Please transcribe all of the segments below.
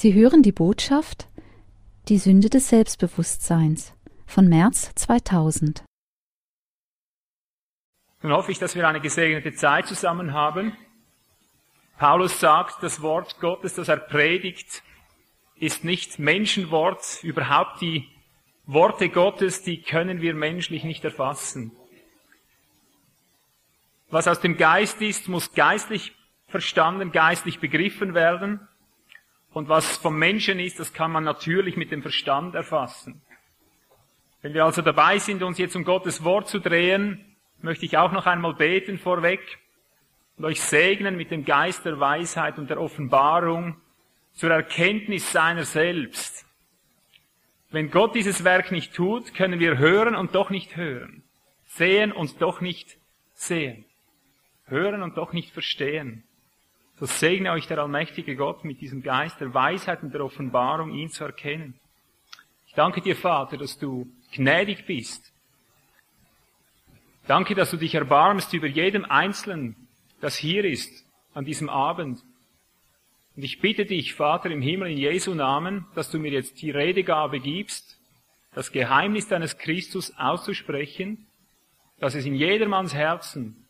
Sie hören die Botschaft Die Sünde des Selbstbewusstseins von März 2000. Nun hoffe ich, dass wir eine gesegnete Zeit zusammen haben. Paulus sagt, das Wort Gottes, das er predigt, ist nicht Menschenwort. Überhaupt die Worte Gottes, die können wir menschlich nicht erfassen. Was aus dem Geist ist, muss geistlich verstanden, geistlich begriffen werden. Und was vom Menschen ist, das kann man natürlich mit dem Verstand erfassen. Wenn wir also dabei sind, uns jetzt um Gottes Wort zu drehen, möchte ich auch noch einmal beten vorweg und euch segnen mit dem Geist der Weisheit und der Offenbarung zur Erkenntnis seiner selbst. Wenn Gott dieses Werk nicht tut, können wir hören und doch nicht hören, sehen und doch nicht sehen, hören und doch nicht verstehen. So segne euch der allmächtige Gott mit diesem Geist der Weisheit und der Offenbarung, ihn zu erkennen. Ich danke dir, Vater, dass du gnädig bist. Danke, dass du dich erbarmst über jedem Einzelnen, das hier ist, an diesem Abend. Und ich bitte dich, Vater im Himmel, in Jesu Namen, dass du mir jetzt die Redegabe gibst, das Geheimnis deines Christus auszusprechen, dass es in jedermanns Herzen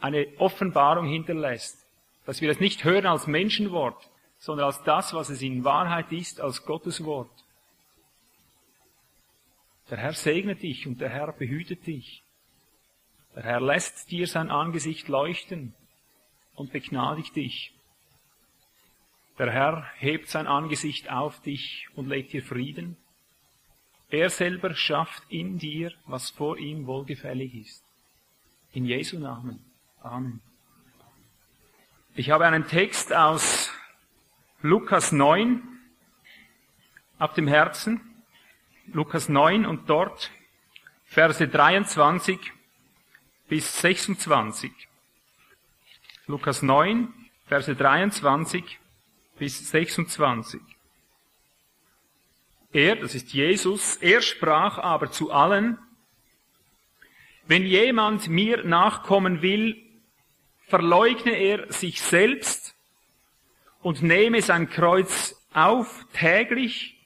eine Offenbarung hinterlässt, dass wir es nicht hören als Menschenwort, sondern als das, was es in Wahrheit ist, als Gottes Wort. Der Herr segnet dich und der Herr behütet dich. Der Herr lässt dir sein Angesicht leuchten und begnadigt dich. Der Herr hebt sein Angesicht auf dich und legt dir Frieden. Er selber schafft in dir, was vor ihm wohlgefällig ist. In Jesu Namen. Amen. Ich habe einen Text aus Lukas 9 auf dem Herzen. Lukas 9 und dort Verse 23 bis 26. Lukas 9, Verse 23 bis 26. Er, das ist Jesus, er sprach aber zu allen, wenn jemand mir nachkommen will, verleugne er sich selbst und nehme sein Kreuz auf täglich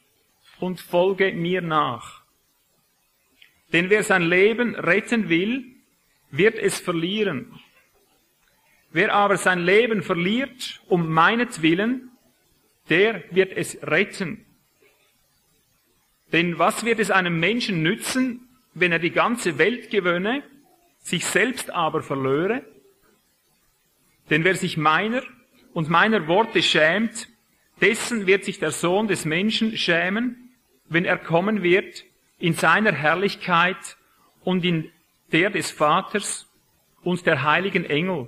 und folge mir nach. Denn wer sein Leben retten will, wird es verlieren. Wer aber sein Leben verliert um meinetwillen, der wird es retten. Denn was wird es einem Menschen nützen, wenn er die ganze Welt gewönne, sich selbst aber verlöre? Denn wer sich meiner und meiner Worte schämt, dessen wird sich der Sohn des Menschen schämen, wenn er kommen wird in seiner Herrlichkeit und in der des Vaters und der heiligen Engel.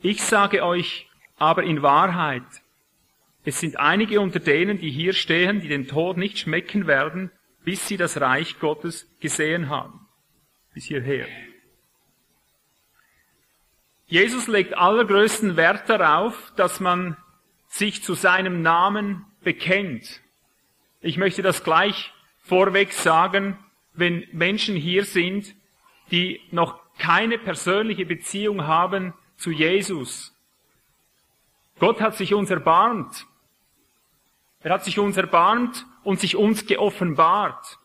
Ich sage euch aber in Wahrheit, es sind einige unter denen, die hier stehen, die den Tod nicht schmecken werden, bis sie das Reich Gottes gesehen haben. Bis hierher. Jesus legt allergrößten Wert darauf, dass man sich zu seinem Namen bekennt. Ich möchte das gleich vorweg sagen, wenn Menschen hier sind, die noch keine persönliche Beziehung haben zu Jesus. Gott hat sich uns erbarmt. Er hat sich uns erbarmt und sich uns geoffenbart.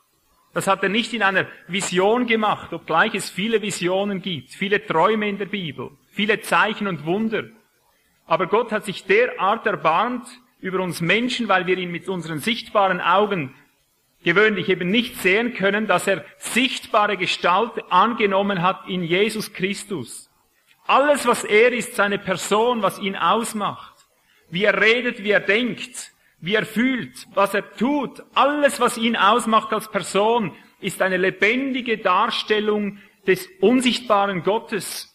Das hat er nicht in einer Vision gemacht, obgleich es viele Visionen gibt, viele Träume in der Bibel viele Zeichen und Wunder. Aber Gott hat sich derart erbarmt über uns Menschen, weil wir ihn mit unseren sichtbaren Augen gewöhnlich eben nicht sehen können, dass er sichtbare Gestalt angenommen hat in Jesus Christus. Alles, was er ist, seine Person, was ihn ausmacht, wie er redet, wie er denkt, wie er fühlt, was er tut, alles, was ihn ausmacht als Person, ist eine lebendige Darstellung des unsichtbaren Gottes.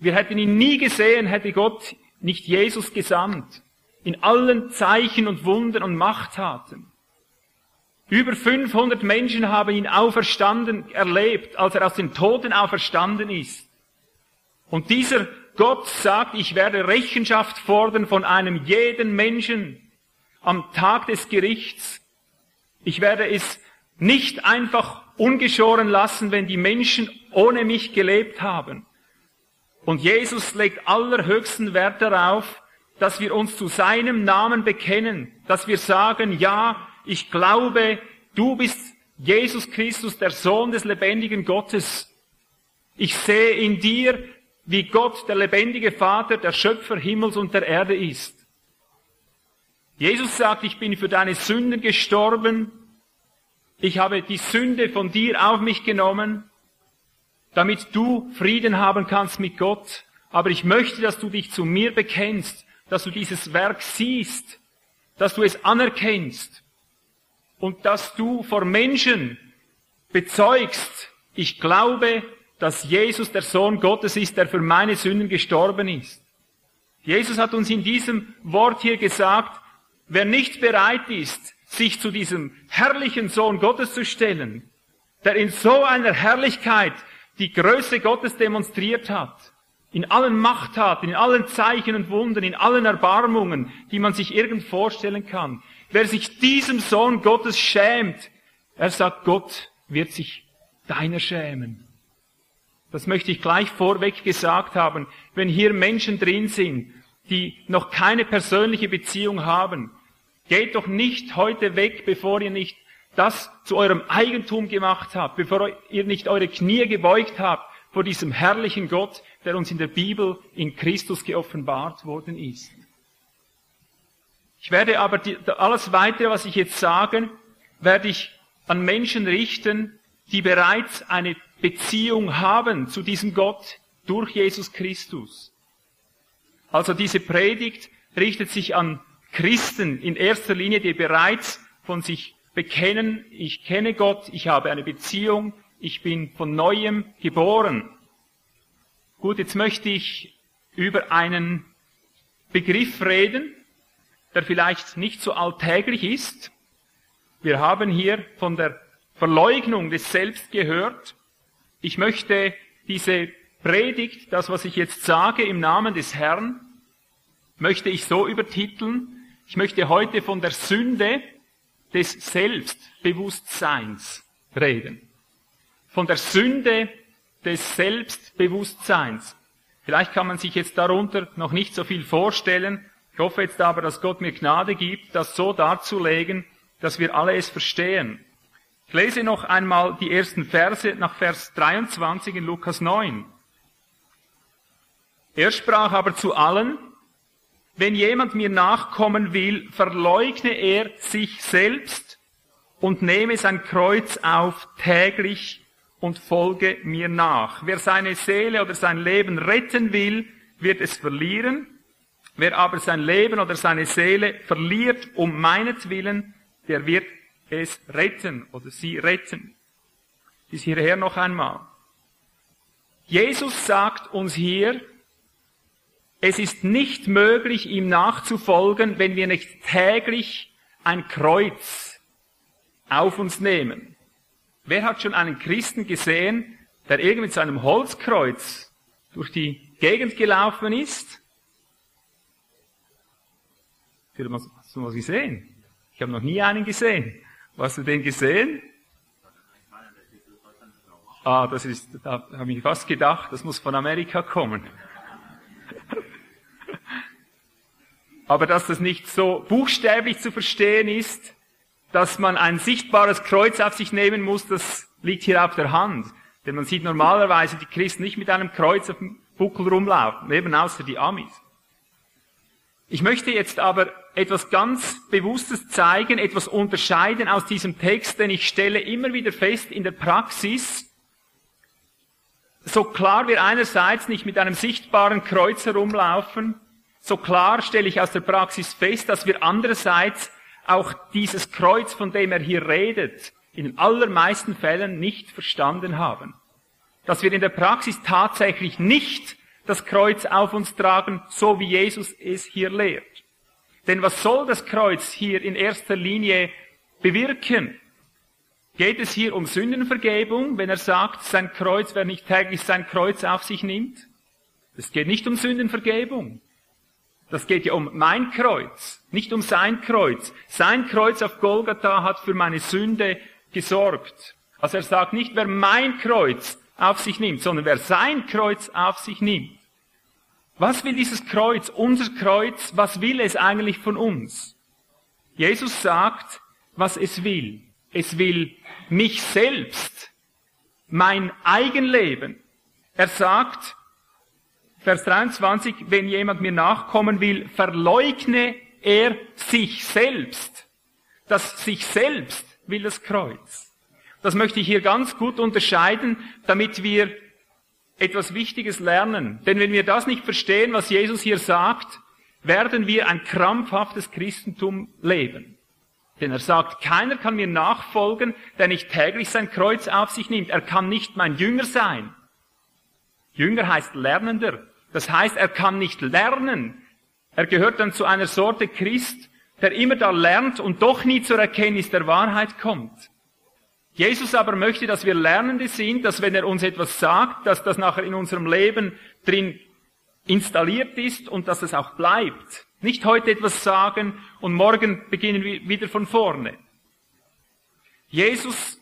Wir hätten ihn nie gesehen, hätte Gott nicht Jesus gesandt. In allen Zeichen und Wundern und Machttaten. Über 500 Menschen haben ihn auferstanden erlebt, als er aus den Toten auferstanden ist. Und dieser Gott sagt, ich werde Rechenschaft fordern von einem jeden Menschen am Tag des Gerichts. Ich werde es nicht einfach ungeschoren lassen, wenn die Menschen ohne mich gelebt haben. Und Jesus legt allerhöchsten Wert darauf, dass wir uns zu seinem Namen bekennen, dass wir sagen, ja, ich glaube, du bist Jesus Christus, der Sohn des lebendigen Gottes. Ich sehe in dir, wie Gott, der lebendige Vater, der Schöpfer Himmels und der Erde ist. Jesus sagt, ich bin für deine Sünden gestorben. Ich habe die Sünde von dir auf mich genommen, damit du Frieden haben kannst mit Gott. Aber ich möchte, dass du dich zu mir bekennst, dass du dieses Werk siehst, dass du es anerkennst und dass du vor Menschen bezeugst, ich glaube, dass Jesus der Sohn Gottes ist, der für meine Sünden gestorben ist. Jesus hat uns in diesem Wort hier gesagt, wer nicht bereit ist, sich zu diesem herrlichen Sohn Gottes zu stellen, der in so einer Herrlichkeit die Größe Gottes demonstriert hat, in allen Machttaten, in allen Zeichen und Wunden, in allen Erbarmungen, die man sich irgend vorstellen kann. Wer sich diesem Sohn Gottes schämt, er sagt, Gott wird sich deiner schämen. Das möchte ich gleich vorweg gesagt haben. Wenn hier Menschen drin sind, die noch keine persönliche Beziehung haben, geht doch nicht heute weg, bevor ihr nicht das zu eurem Eigentum gemacht habt, bevor ihr nicht eure Knie gebeugt habt vor diesem herrlichen Gott, der uns in der Bibel in Christus geoffenbart worden ist. Ich werde aber die, alles weitere, was ich jetzt sage, werde ich an Menschen richten, die bereits eine Beziehung haben zu diesem Gott durch Jesus Christus. Also diese Predigt richtet sich an Christen in erster Linie, die bereits von sich bekennen, ich kenne Gott, ich habe eine Beziehung, ich bin von neuem geboren. Gut, jetzt möchte ich über einen Begriff reden, der vielleicht nicht so alltäglich ist. Wir haben hier von der Verleugnung des Selbst gehört. Ich möchte diese Predigt, das was ich jetzt sage im Namen des Herrn, möchte ich so übertiteln. Ich möchte heute von der Sünde des Selbstbewusstseins reden. Von der Sünde des Selbstbewusstseins. Vielleicht kann man sich jetzt darunter noch nicht so viel vorstellen. Ich hoffe jetzt aber, dass Gott mir Gnade gibt, das so darzulegen, dass wir alle es verstehen. Ich lese noch einmal die ersten Verse nach Vers 23 in Lukas 9. Er sprach aber zu allen, wenn jemand mir nachkommen will, verleugne er sich selbst und nehme sein Kreuz auf täglich und folge mir nach. Wer seine Seele oder sein Leben retten will, wird es verlieren. Wer aber sein Leben oder seine Seele verliert um meinetwillen, der wird es retten oder sie retten. Bis hierher noch einmal. Jesus sagt uns hier, es ist nicht möglich, ihm nachzufolgen, wenn wir nicht täglich ein Kreuz auf uns nehmen. Wer hat schon einen Christen gesehen, der irgendwie mit seinem Holzkreuz durch die Gegend gelaufen ist? Hast du mal gesehen? Ich habe noch nie einen gesehen. Hast du den gesehen? Ah, das ist, da habe ich fast gedacht, das muss von Amerika kommen. Aber dass das nicht so buchstäblich zu verstehen ist, dass man ein sichtbares Kreuz auf sich nehmen muss, das liegt hier auf der Hand. Denn man sieht normalerweise die Christen nicht mit einem Kreuz auf dem Buckel rumlaufen, eben außer die Amis. Ich möchte jetzt aber etwas ganz Bewusstes zeigen, etwas unterscheiden aus diesem Text, denn ich stelle immer wieder fest in der Praxis, so klar wir einerseits nicht mit einem sichtbaren Kreuz herumlaufen, so klar stelle ich aus der Praxis fest, dass wir andererseits auch dieses Kreuz, von dem er hier redet, in allermeisten Fällen nicht verstanden haben. Dass wir in der Praxis tatsächlich nicht das Kreuz auf uns tragen, so wie Jesus es hier lehrt. Denn was soll das Kreuz hier in erster Linie bewirken? Geht es hier um Sündenvergebung, wenn er sagt, sein Kreuz, wer nicht täglich sein Kreuz auf sich nimmt? Es geht nicht um Sündenvergebung. Das geht ja um mein Kreuz, nicht um sein Kreuz. Sein Kreuz auf Golgatha hat für meine Sünde gesorgt. Also er sagt nicht, wer mein Kreuz auf sich nimmt, sondern wer sein Kreuz auf sich nimmt. Was will dieses Kreuz, unser Kreuz, was will es eigentlich von uns? Jesus sagt, was es will. Es will mich selbst, mein Eigenleben. Er sagt, Vers 23, wenn jemand mir nachkommen will, verleugne er sich selbst. Das sich selbst will das Kreuz. Das möchte ich hier ganz gut unterscheiden, damit wir etwas Wichtiges lernen. Denn wenn wir das nicht verstehen, was Jesus hier sagt, werden wir ein krampfhaftes Christentum leben. Denn er sagt, keiner kann mir nachfolgen, der nicht täglich sein Kreuz auf sich nimmt. Er kann nicht mein Jünger sein. Jünger heißt Lernender. Das heißt, er kann nicht lernen. Er gehört dann zu einer Sorte Christ, der immer da lernt und doch nie zur Erkenntnis der Wahrheit kommt. Jesus aber möchte, dass wir Lernende sind, dass wenn er uns etwas sagt, dass das nachher in unserem Leben drin installiert ist und dass es auch bleibt. Nicht heute etwas sagen und morgen beginnen wir wieder von vorne. Jesus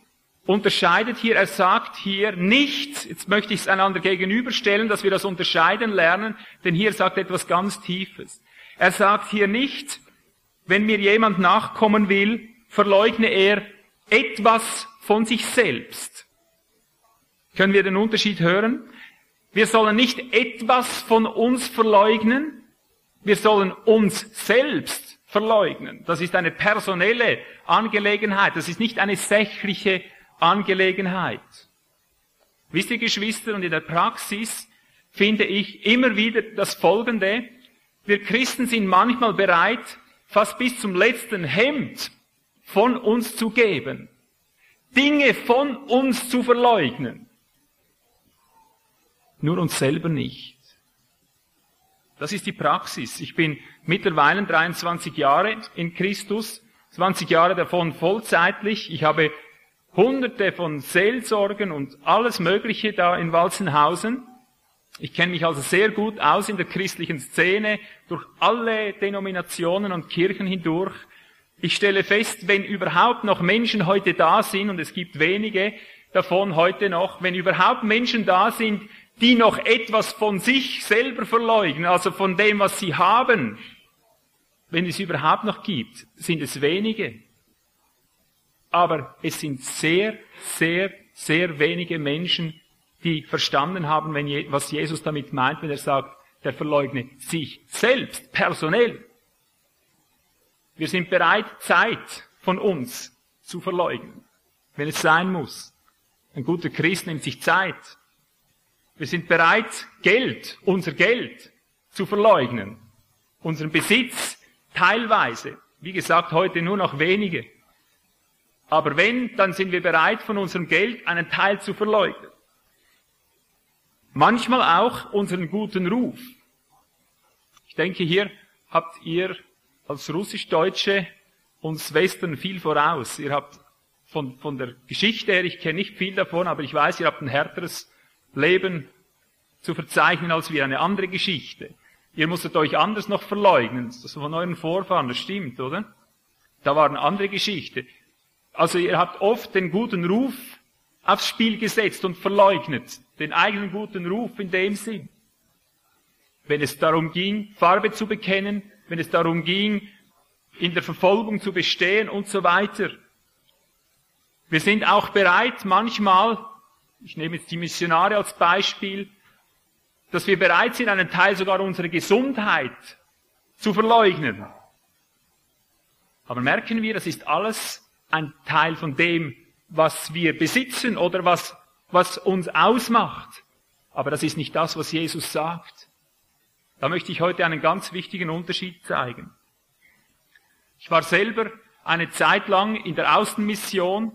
unterscheidet hier, er sagt hier nicht, jetzt möchte ich es einander gegenüberstellen, dass wir das unterscheiden lernen, denn hier sagt etwas ganz Tiefes. Er sagt hier nicht, wenn mir jemand nachkommen will, verleugne er etwas von sich selbst. Können wir den Unterschied hören? Wir sollen nicht etwas von uns verleugnen, wir sollen uns selbst verleugnen. Das ist eine personelle Angelegenheit, das ist nicht eine sächliche Angelegenheit. Wisst ihr, Geschwister, und in der Praxis finde ich immer wieder das Folgende. Wir Christen sind manchmal bereit, fast bis zum letzten Hemd von uns zu geben. Dinge von uns zu verleugnen. Nur uns selber nicht. Das ist die Praxis. Ich bin mittlerweile 23 Jahre in Christus, 20 Jahre davon vollzeitlich. Ich habe hunderte von Seelsorgen und alles Mögliche da in Walzenhausen. Ich kenne mich also sehr gut aus in der christlichen Szene, durch alle Denominationen und Kirchen hindurch. Ich stelle fest, wenn überhaupt noch Menschen heute da sind, und es gibt wenige davon heute noch, wenn überhaupt Menschen da sind, die noch etwas von sich selber verleugnen, also von dem, was sie haben, wenn es überhaupt noch gibt, sind es wenige. Aber es sind sehr, sehr, sehr wenige Menschen, die verstanden haben, was Jesus damit meint, wenn er sagt, der verleugne sich selbst, personell. Wir sind bereit, Zeit von uns zu verleugnen, wenn es sein muss. Ein guter Christ nimmt sich Zeit. Wir sind bereit, Geld, unser Geld zu verleugnen. Unseren Besitz teilweise. Wie gesagt, heute nur noch wenige. Aber wenn, dann sind wir bereit, von unserem Geld einen Teil zu verleugnen. Manchmal auch unseren guten Ruf. Ich denke, hier habt ihr als Russisch-Deutsche uns Western viel voraus. Ihr habt von, von der Geschichte her, ich kenne nicht viel davon, aber ich weiß, ihr habt ein härteres Leben zu verzeichnen als wir, eine andere Geschichte. Ihr musstet euch anders noch verleugnen. Das von euren Vorfahren, das stimmt, oder? Da war eine andere Geschichte. Also ihr habt oft den guten Ruf aufs Spiel gesetzt und verleugnet. Den eigenen guten Ruf in dem Sinn. Wenn es darum ging, Farbe zu bekennen, wenn es darum ging, in der Verfolgung zu bestehen und so weiter. Wir sind auch bereit, manchmal, ich nehme jetzt die Missionare als Beispiel, dass wir bereit sind, einen Teil sogar unserer Gesundheit zu verleugnen. Aber merken wir, das ist alles ein Teil von dem, was wir besitzen oder was, was uns ausmacht. Aber das ist nicht das, was Jesus sagt. Da möchte ich heute einen ganz wichtigen Unterschied zeigen. Ich war selber eine Zeit lang in der Außenmission,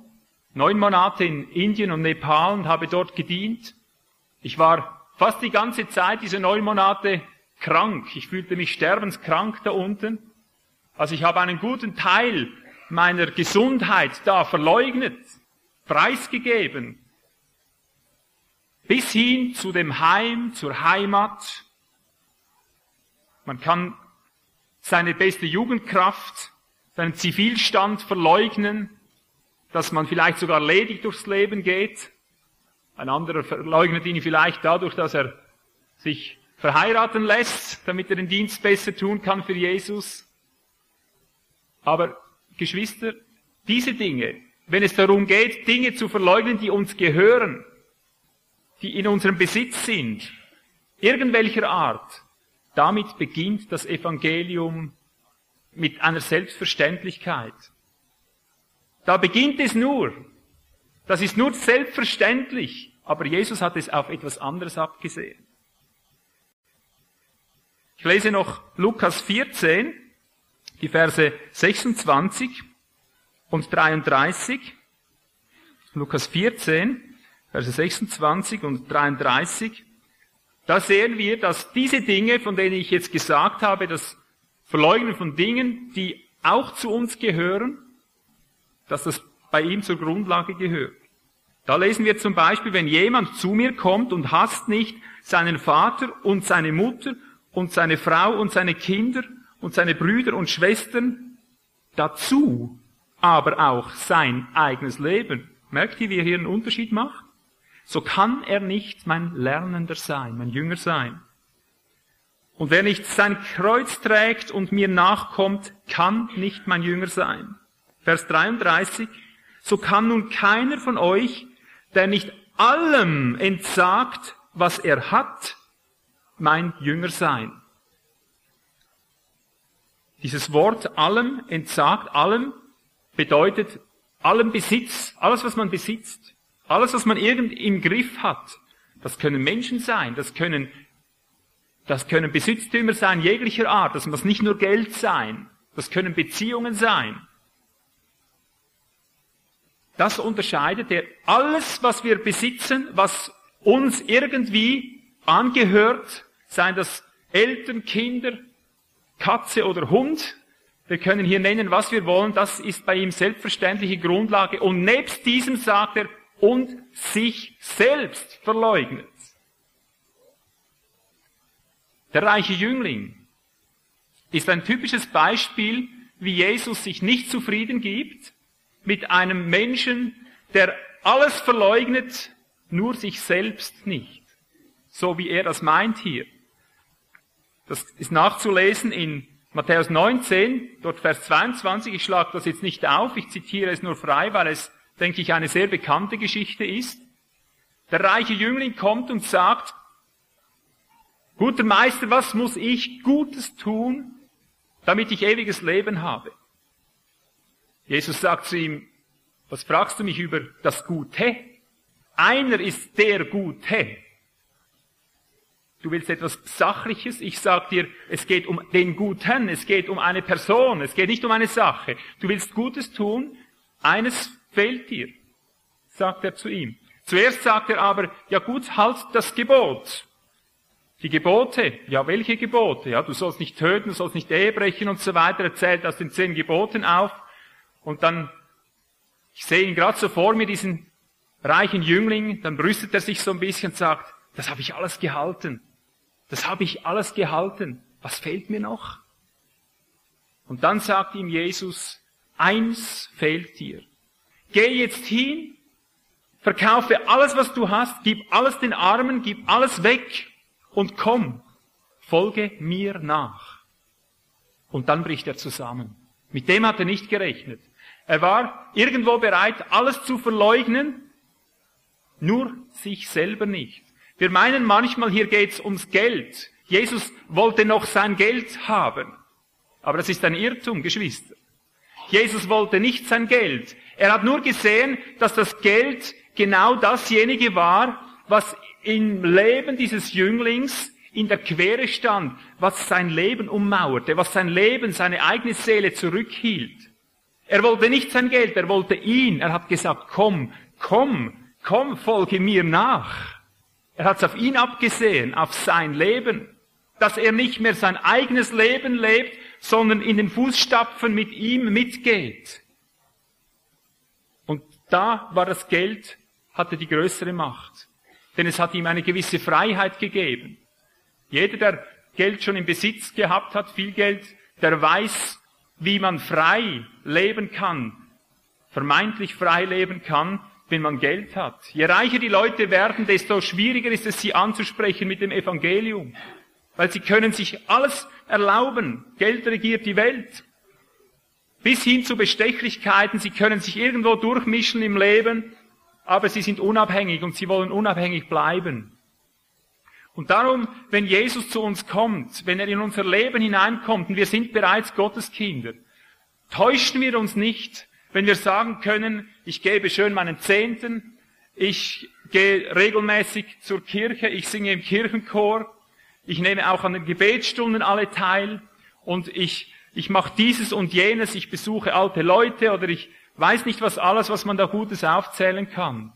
neun Monate in Indien und Nepal und habe dort gedient. Ich war fast die ganze Zeit, diese neun Monate, krank. Ich fühlte mich sterbenskrank da unten. Also ich habe einen guten Teil meiner Gesundheit da verleugnet, preisgegeben, bis hin zu dem Heim, zur Heimat. Man kann seine beste Jugendkraft, seinen Zivilstand verleugnen, dass man vielleicht sogar ledig durchs Leben geht. Ein anderer verleugnet ihn vielleicht dadurch, dass er sich verheiraten lässt, damit er den Dienst besser tun kann für Jesus. Aber Geschwister, diese Dinge, wenn es darum geht, Dinge zu verleugnen, die uns gehören, die in unserem Besitz sind, irgendwelcher Art, damit beginnt das Evangelium mit einer Selbstverständlichkeit. Da beginnt es nur. Das ist nur selbstverständlich. Aber Jesus hat es auf etwas anderes abgesehen. Ich lese noch Lukas 14, die Verse 26 und 33. Lukas 14, Verse 26 und 33. Da sehen wir, dass diese Dinge, von denen ich jetzt gesagt habe, das Verleugnen von Dingen, die auch zu uns gehören, dass das bei ihm zur Grundlage gehört. Da lesen wir zum Beispiel, wenn jemand zu mir kommt und hasst nicht seinen Vater und seine Mutter und seine Frau und seine Kinder und seine Brüder und Schwestern, dazu aber auch sein eigenes Leben. Merkt ihr, wie er hier einen Unterschied macht? So kann er nicht mein Lernender sein, mein Jünger sein. Und wer nicht sein Kreuz trägt und mir nachkommt, kann nicht mein Jünger sein. Vers 33. So kann nun keiner von euch, der nicht allem entsagt, was er hat, mein Jünger sein. Dieses Wort allem entsagt, allem bedeutet allem Besitz, alles was man besitzt, alles was man irgend im Griff hat. Das können Menschen sein, das können, das können Besitztümer sein jeglicher Art, das muss nicht nur Geld sein, das können Beziehungen sein. Das unterscheidet er. Alles, was wir besitzen, was uns irgendwie angehört, seien das Eltern, Kinder, Katze oder Hund, wir können hier nennen, was wir wollen, das ist bei ihm selbstverständliche Grundlage. Und nebst diesem sagt er, und sich selbst verleugnet. Der reiche Jüngling ist ein typisches Beispiel, wie Jesus sich nicht zufrieden gibt mit einem Menschen, der alles verleugnet, nur sich selbst nicht. So wie er das meint hier. Das ist nachzulesen in Matthäus 19, dort Vers 22. Ich schlage das jetzt nicht auf, ich zitiere es nur frei, weil es, denke ich, eine sehr bekannte Geschichte ist. Der reiche Jüngling kommt und sagt, guter Meister, was muss ich Gutes tun, damit ich ewiges Leben habe? Jesus sagt zu ihm, was fragst du mich über das Gute? Einer ist der Gute. Du willst etwas Sachliches? Ich sag dir, es geht um den Guten, es geht um eine Person, es geht nicht um eine Sache. Du willst Gutes tun, eines fehlt dir, sagt er zu ihm. Zuerst sagt er aber, ja gut, halt das Gebot. Die Gebote, ja welche Gebote? Ja, du sollst nicht töten, du sollst nicht Ehe brechen und so weiter, er zählt aus den zehn Geboten auf. Und dann, ich sehe ihn gerade so vor mir, diesen reichen Jüngling, dann brüstet er sich so ein bisschen und sagt, das habe ich alles gehalten. Das habe ich alles gehalten. Was fehlt mir noch? Und dann sagt ihm Jesus, eins fehlt dir. Geh jetzt hin, verkaufe alles, was du hast, gib alles den Armen, gib alles weg und komm, folge mir nach. Und dann bricht er zusammen. Mit dem hat er nicht gerechnet. Er war irgendwo bereit, alles zu verleugnen, nur sich selber nicht. Wir meinen manchmal, hier geht's ums Geld. Jesus wollte noch sein Geld haben. Aber das ist ein Irrtum, Geschwister. Jesus wollte nicht sein Geld. Er hat nur gesehen, dass das Geld genau dasjenige war, was im Leben dieses Jünglings in der Quere stand, was sein Leben ummauerte, was sein Leben, seine eigene Seele zurückhielt. Er wollte nicht sein Geld, er wollte ihn. Er hat gesagt, komm, komm, komm, folge mir nach. Er hat es auf ihn abgesehen, auf sein Leben, dass er nicht mehr sein eigenes Leben lebt, sondern in den Fußstapfen mit ihm mitgeht. Und da war das Geld, hatte die größere Macht. Denn es hat ihm eine gewisse Freiheit gegeben. Jeder, der Geld schon im Besitz gehabt hat, viel Geld, der weiß, wie man frei leben kann, vermeintlich frei leben kann, wenn man Geld hat. Je reicher die Leute werden, desto schwieriger ist es, sie anzusprechen mit dem Evangelium. Weil sie können sich alles erlauben. Geld regiert die Welt. Bis hin zu Bestechlichkeiten. Sie können sich irgendwo durchmischen im Leben, aber sie sind unabhängig und sie wollen unabhängig bleiben. Und darum, wenn Jesus zu uns kommt, wenn er in unser Leben hineinkommt und wir sind bereits Gottes Kinder, täuschen wir uns nicht, wenn wir sagen können, ich gebe schön meinen Zehnten, ich gehe regelmäßig zur Kirche, ich singe im Kirchenchor, ich nehme auch an den Gebetsstunden alle teil und ich, ich mache dieses und jenes, ich besuche alte Leute oder ich weiß nicht was alles, was man da Gutes aufzählen kann.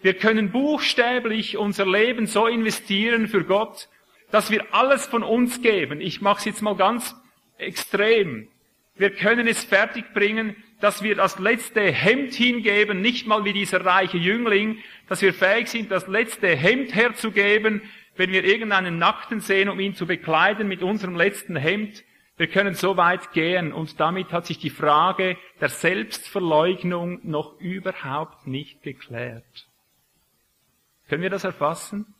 Wir können buchstäblich unser Leben so investieren für Gott, dass wir alles von uns geben. Ich mache es jetzt mal ganz extrem. Wir können es fertigbringen, dass wir das letzte Hemd hingeben, nicht mal wie dieser reiche Jüngling, dass wir fähig sind, das letzte Hemd herzugeben, wenn wir irgendeinen Nackten sehen, um ihn zu bekleiden mit unserem letzten Hemd. Wir können so weit gehen und damit hat sich die Frage der Selbstverleugnung noch überhaupt nicht geklärt. Können wir das erfassen?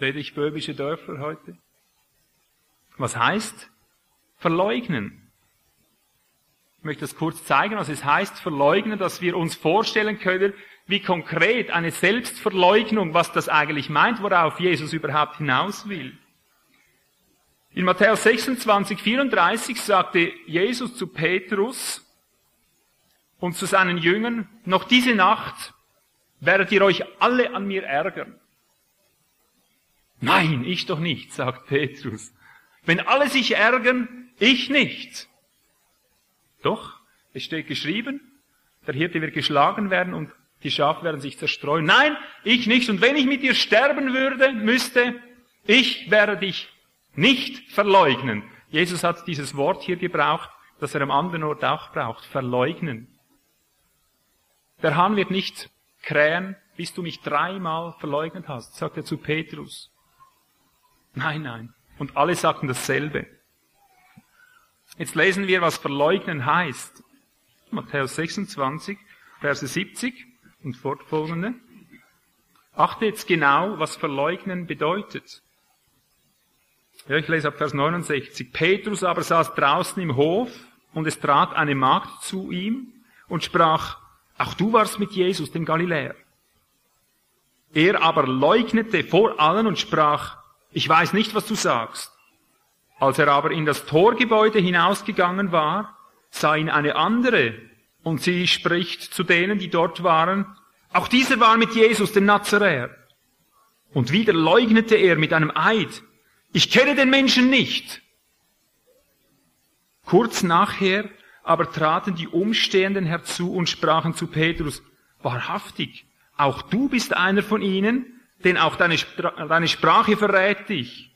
Rede ich böbische Dörfer heute? Was heißt verleugnen? Ich möchte das kurz zeigen, was es heißt verleugnen, dass wir uns vorstellen können, wie konkret eine Selbstverleugnung, was das eigentlich meint, worauf Jesus überhaupt hinaus will. In Matthäus 26, 34 sagte Jesus zu Petrus und zu seinen Jüngern, noch diese Nacht werdet ihr euch alle an mir ärgern. Nein, ich doch nicht, sagt Petrus. Wenn alle sich ärgern, ich nicht. Doch, es steht geschrieben, der Hirte wird geschlagen werden und die Schafe werden sich zerstreuen. Nein, ich nicht. Und wenn ich mit dir sterben würde, müsste, ich werde dich nicht verleugnen. Jesus hat dieses Wort hier gebraucht, das er am anderen Ort auch braucht. Verleugnen. Der Hahn wird nicht krähen, bis du mich dreimal verleugnet hast, sagt er zu Petrus. Nein, nein. Und alle sagten dasselbe. Jetzt lesen wir, was verleugnen heißt. Matthäus 26, Verse 70 und fortfolgende. Achte jetzt genau, was verleugnen bedeutet. Ja, ich lese ab Vers 69. Petrus aber saß draußen im Hof und es trat eine Magd zu ihm und sprach, auch du warst mit Jesus, dem Galiläer. Er aber leugnete vor allen und sprach, ich weiß nicht, was du sagst. Als er aber in das Torgebäude hinausgegangen war, sah ihn eine andere, und sie spricht zu denen, die dort waren, auch dieser war mit Jesus, dem Nazaräer. Und wieder leugnete er mit einem Eid, ich kenne den Menschen nicht. Kurz nachher aber traten die Umstehenden herzu und sprachen zu Petrus, wahrhaftig, auch du bist einer von ihnen, denn auch deine, Spra deine Sprache verrät dich.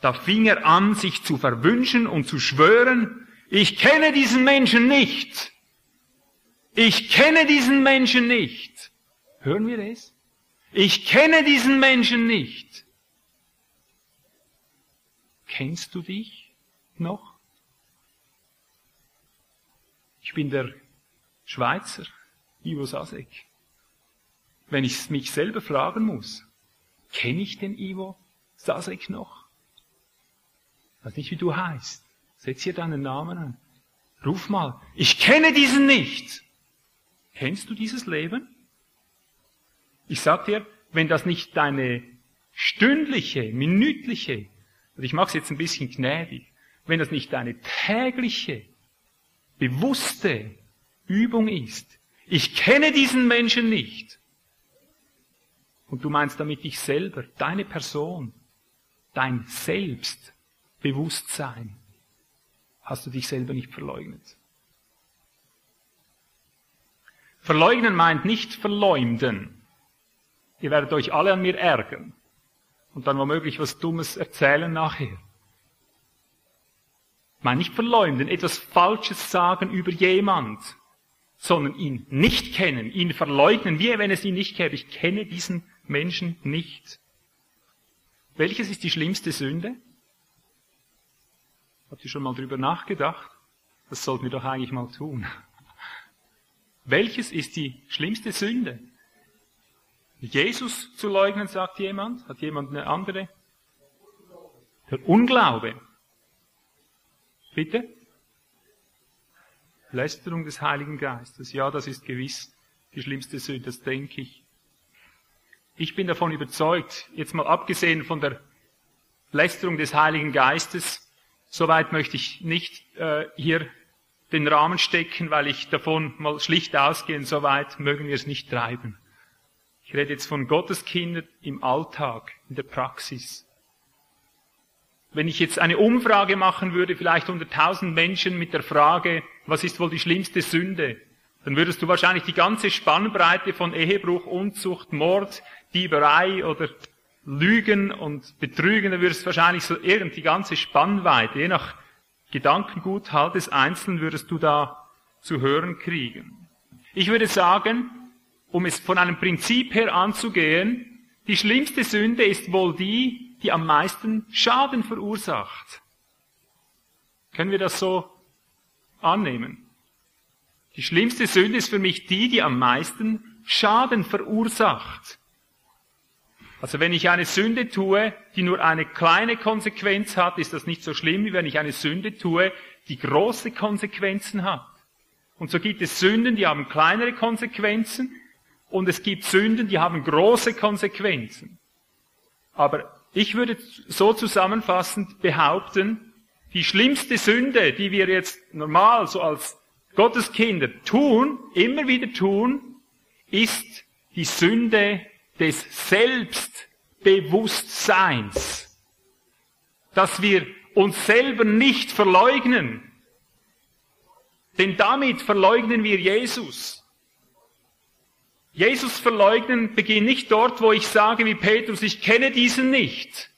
Da fing er an, sich zu verwünschen und zu schwören, ich kenne diesen Menschen nicht. Ich kenne diesen Menschen nicht. Hören wir es? Ich kenne diesen Menschen nicht. Kennst du dich noch? Ich bin der Schweizer, Ivo Sasek. Wenn ich mich selber fragen muss, kenne ich den Ivo Sasek noch? Ich weiß nicht, wie du heißt. Setz hier deinen Namen an. Ruf mal, ich kenne diesen nicht. Kennst du dieses Leben? Ich sag dir, wenn das nicht deine stündliche, minütliche, und ich mache es jetzt ein bisschen gnädig, wenn das nicht deine tägliche, bewusste Übung ist. Ich kenne diesen Menschen nicht. Und du meinst damit dich selber, deine Person, dein Selbstbewusstsein. Hast du dich selber nicht verleugnet? Verleugnen meint nicht verleumden. Ihr werdet euch alle an mir ärgern und dann womöglich was Dummes erzählen nachher. Ich meine nicht verleumden, etwas Falsches sagen über jemand, sondern ihn nicht kennen, ihn verleugnen, wie wenn es ihn nicht gäbe. Ich kenne diesen Menschen nicht. Welches ist die schlimmste Sünde? Habt ihr schon mal drüber nachgedacht? Das sollten wir doch eigentlich mal tun. Welches ist die schlimmste Sünde? Jesus zu leugnen, sagt jemand. Hat jemand eine andere Der Unglaube. Bitte? Lästerung des Heiligen Geistes. Ja, das ist gewiss die schlimmste Sünde, das denke ich. Ich bin davon überzeugt, jetzt mal abgesehen von der Lästerung des Heiligen Geistes, soweit möchte ich nicht äh, hier den Rahmen stecken, weil ich davon mal schlicht ausgehe, soweit mögen wir es nicht treiben. Ich rede jetzt von Gotteskindern im Alltag, in der Praxis. Wenn ich jetzt eine Umfrage machen würde, vielleicht unter tausend Menschen mit der Frage, was ist wohl die schlimmste Sünde, dann würdest du wahrscheinlich die ganze Spannbreite von Ehebruch, Unzucht, Mord, Dieberei oder Lügen und Betrügen, dann würdest du wahrscheinlich so irgend die ganze Spannweite, je nach Gedankengut halt des Einzelnen würdest du da zu hören kriegen. Ich würde sagen, um es von einem Prinzip her anzugehen, die schlimmste Sünde ist wohl die, die am meisten Schaden verursacht. Können wir das so annehmen? Die schlimmste Sünde ist für mich die, die am meisten Schaden verursacht. Also wenn ich eine Sünde tue, die nur eine kleine Konsequenz hat, ist das nicht so schlimm, wie wenn ich eine Sünde tue, die große Konsequenzen hat. Und so gibt es Sünden, die haben kleinere Konsequenzen und es gibt Sünden, die haben große Konsequenzen. Aber ich würde so zusammenfassend behaupten, die schlimmste Sünde, die wir jetzt normal so als Gotteskinder tun, immer wieder tun, ist die Sünde des Selbstbewusstseins. Dass wir uns selber nicht verleugnen. Denn damit verleugnen wir Jesus. Jesus verleugnen beginnt nicht dort, wo ich sage wie Petrus, ich kenne diesen nicht.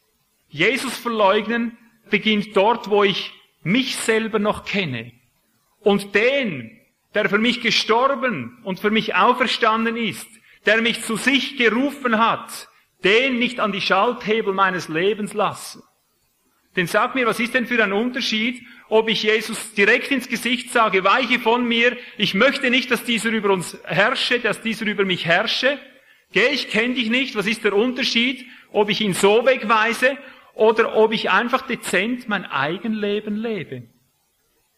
Jesus verleugnen beginnt dort, wo ich mich selber noch kenne. Und den, der für mich gestorben und für mich auferstanden ist, der mich zu sich gerufen hat, den nicht an die Schalthebel meines Lebens lassen. Denn sag mir, was ist denn für ein Unterschied, ob ich Jesus direkt ins Gesicht sage, weiche von mir, ich möchte nicht, dass dieser über uns herrsche, dass dieser über mich herrsche. Geh, ich kenne dich nicht, was ist der Unterschied, ob ich ihn so wegweise oder ob ich einfach dezent mein eigen Leben lebe,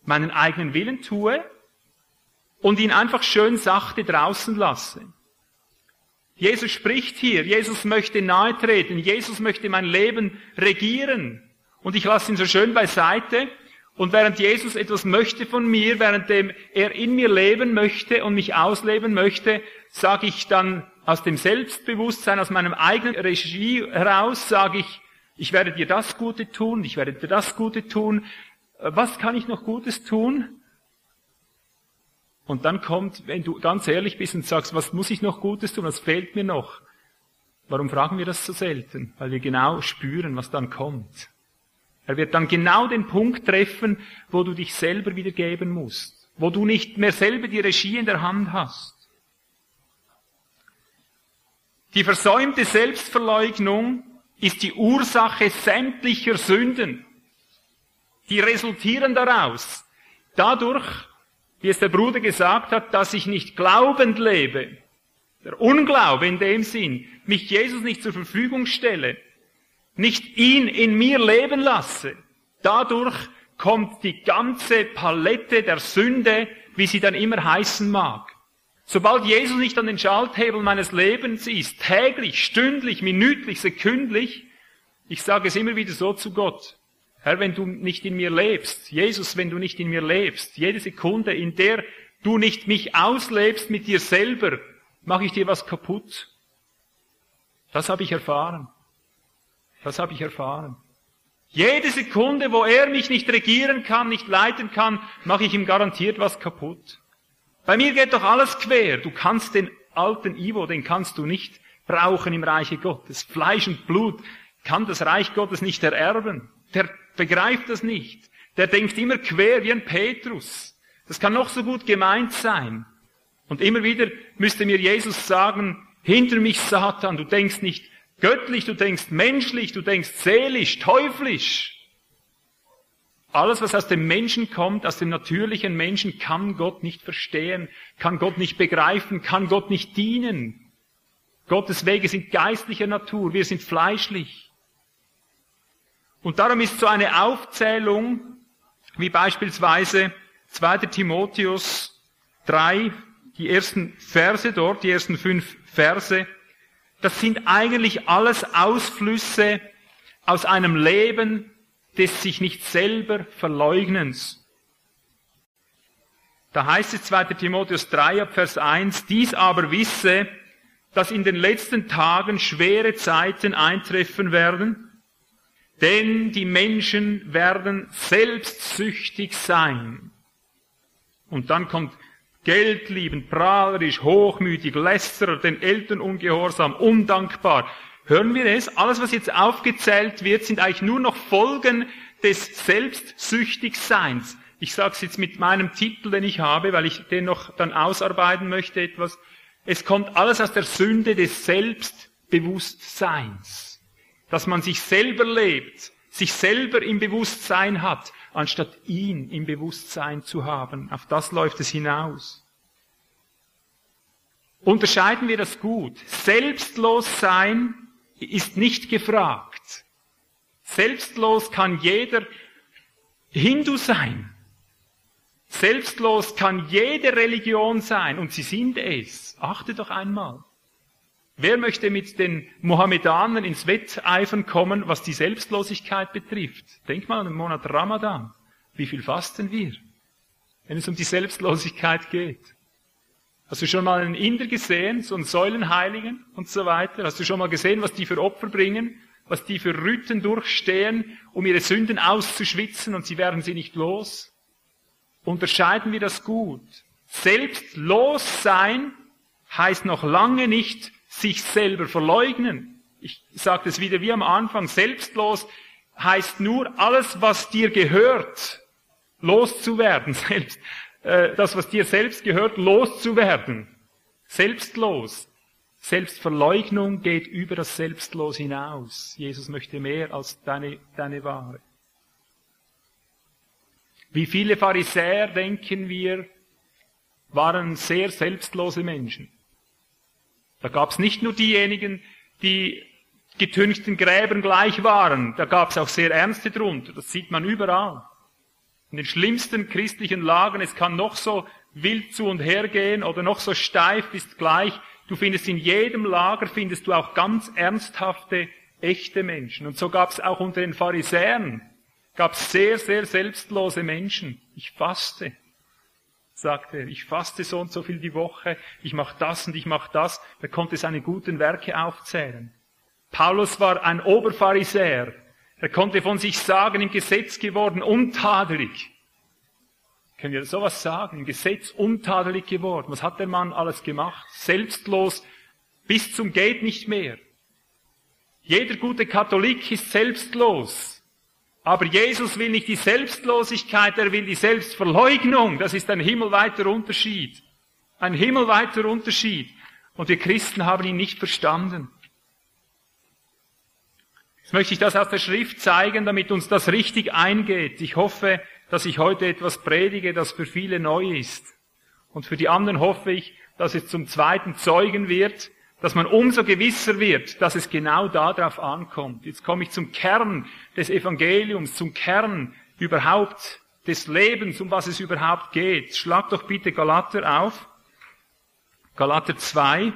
meinen eigenen Willen tue und ihn einfach schön sachte draußen lasse. Jesus spricht hier, Jesus möchte nahe treten, Jesus möchte mein Leben regieren. Und ich lasse ihn so schön beiseite und während Jesus etwas möchte von mir, während er in mir leben möchte und mich ausleben möchte, sage ich dann aus dem Selbstbewusstsein, aus meinem eigenen Regie heraus, sage ich, ich werde dir das Gute tun, ich werde dir das Gute tun. Was kann ich noch Gutes tun? Und dann kommt, wenn du ganz ehrlich bist und sagst, was muss ich noch Gutes tun, was fehlt mir noch? Warum fragen wir das so selten? Weil wir genau spüren, was dann kommt. Er wird dann genau den Punkt treffen, wo du dich selber wieder geben musst, wo du nicht mehr selber die Regie in der Hand hast. Die versäumte Selbstverleugnung ist die Ursache sämtlicher Sünden. Die resultieren daraus. Dadurch, wie es der Bruder gesagt hat, dass ich nicht glaubend lebe, der Unglaube in dem Sinn, mich Jesus nicht zur Verfügung stelle, nicht ihn in mir leben lasse, dadurch kommt die ganze Palette der Sünde, wie sie dann immer heißen mag. Sobald Jesus nicht an den Schalthebel meines Lebens ist, täglich, stündlich, minütlich, sekündlich, ich sage es immer wieder so zu Gott, Herr, wenn du nicht in mir lebst, Jesus, wenn du nicht in mir lebst, jede Sekunde, in der du nicht mich auslebst mit dir selber, mache ich dir was kaputt. Das habe ich erfahren. Das habe ich erfahren. Jede Sekunde, wo er mich nicht regieren kann, nicht leiten kann, mache ich ihm garantiert was kaputt. Bei mir geht doch alles quer. Du kannst den alten Ivo, den kannst du nicht brauchen im Reiche Gottes. Fleisch und Blut kann das Reich Gottes nicht ererben. Der begreift das nicht. Der denkt immer quer wie ein Petrus. Das kann noch so gut gemeint sein. Und immer wieder müsste mir Jesus sagen, hinter mich Satan, du denkst nicht göttlich, du denkst menschlich, du denkst seelisch, teuflisch. Alles, was aus dem Menschen kommt, aus dem natürlichen Menschen, kann Gott nicht verstehen, kann Gott nicht begreifen, kann Gott nicht dienen. Gottes Wege sind geistlicher Natur, wir sind fleischlich. Und darum ist so eine Aufzählung, wie beispielsweise 2. Timotheus 3, die ersten Verse dort, die ersten fünf Verse, das sind eigentlich alles Ausflüsse aus einem Leben des sich nicht selber Verleugnens. Da heißt es 2. Timotheus 3 ab Vers 1, dies aber wisse, dass in den letzten Tagen schwere Zeiten eintreffen werden, denn die Menschen werden selbstsüchtig sein. Und dann kommt geldliebend, prahlerisch, hochmütig, lästerer, den Eltern ungehorsam, undankbar. Hören wir es? Alles, was jetzt aufgezählt wird, sind eigentlich nur noch Folgen des Selbstsüchtigseins. Ich sage es jetzt mit meinem Titel, den ich habe, weil ich den noch dann ausarbeiten möchte etwas. Es kommt alles aus der Sünde des Selbstbewusstseins. Dass man sich selber lebt, sich selber im Bewusstsein hat, anstatt ihn im Bewusstsein zu haben. Auf das läuft es hinaus. Unterscheiden wir das gut. Selbstlos sein ist nicht gefragt. Selbstlos kann jeder Hindu sein. Selbstlos kann jede Religion sein und sie sind es. Achte doch einmal. Wer möchte mit den Mohammedanern ins Wetteifern kommen, was die Selbstlosigkeit betrifft? Denk mal an den Monat Ramadan. Wie viel fasten wir, wenn es um die Selbstlosigkeit geht? Hast du schon mal einen Inder gesehen, so einen Säulenheiligen und so weiter? Hast du schon mal gesehen, was die für Opfer bringen? Was die für Rütten durchstehen, um ihre Sünden auszuschwitzen und sie werden sie nicht los? Unterscheiden wir das gut. Selbstlos sein heißt noch lange nicht sich selber verleugnen. Ich sage das wieder wie am Anfang. Selbstlos heißt nur alles, was dir gehört, loszuwerden selbst. Äh, das, was dir selbst gehört, loszuwerden. Selbstlos. Selbstverleugnung geht über das Selbstlos hinaus. Jesus möchte mehr als deine, deine Ware. Wie viele Pharisäer, denken wir, waren sehr selbstlose Menschen. Da gab es nicht nur diejenigen, die getünchten Gräbern gleich waren, da gab es auch sehr Ernste drunter. Das sieht man überall in den schlimmsten christlichen Lagen, es kann noch so wild zu und her gehen oder noch so steif ist gleich. Du findest in jedem Lager, findest du auch ganz ernsthafte, echte Menschen. Und so gab es auch unter den Pharisäern, gab es sehr, sehr selbstlose Menschen. Ich faste, sagte er. Ich faste so und so viel die Woche. Ich mache das und ich mache das. Er konnte seine guten Werke aufzählen. Paulus war ein Oberpharisäer. Er konnte von sich sagen, im Gesetz geworden, untadelig. Können wir sowas sagen? Im Gesetz untadelig geworden. Was hat der Mann alles gemacht? Selbstlos bis zum geht nicht mehr. Jeder gute Katholik ist selbstlos. Aber Jesus will nicht die Selbstlosigkeit, er will die Selbstverleugnung. Das ist ein himmelweiter Unterschied. Ein himmelweiter Unterschied. Und wir Christen haben ihn nicht verstanden. Jetzt möchte ich das aus der Schrift zeigen, damit uns das richtig eingeht. Ich hoffe, dass ich heute etwas predige, das für viele neu ist. Und für die anderen hoffe ich, dass es zum zweiten Zeugen wird, dass man umso gewisser wird, dass es genau darauf ankommt. Jetzt komme ich zum Kern des Evangeliums, zum Kern überhaupt des Lebens, um was es überhaupt geht. Schlag doch bitte Galater auf. Galater 2.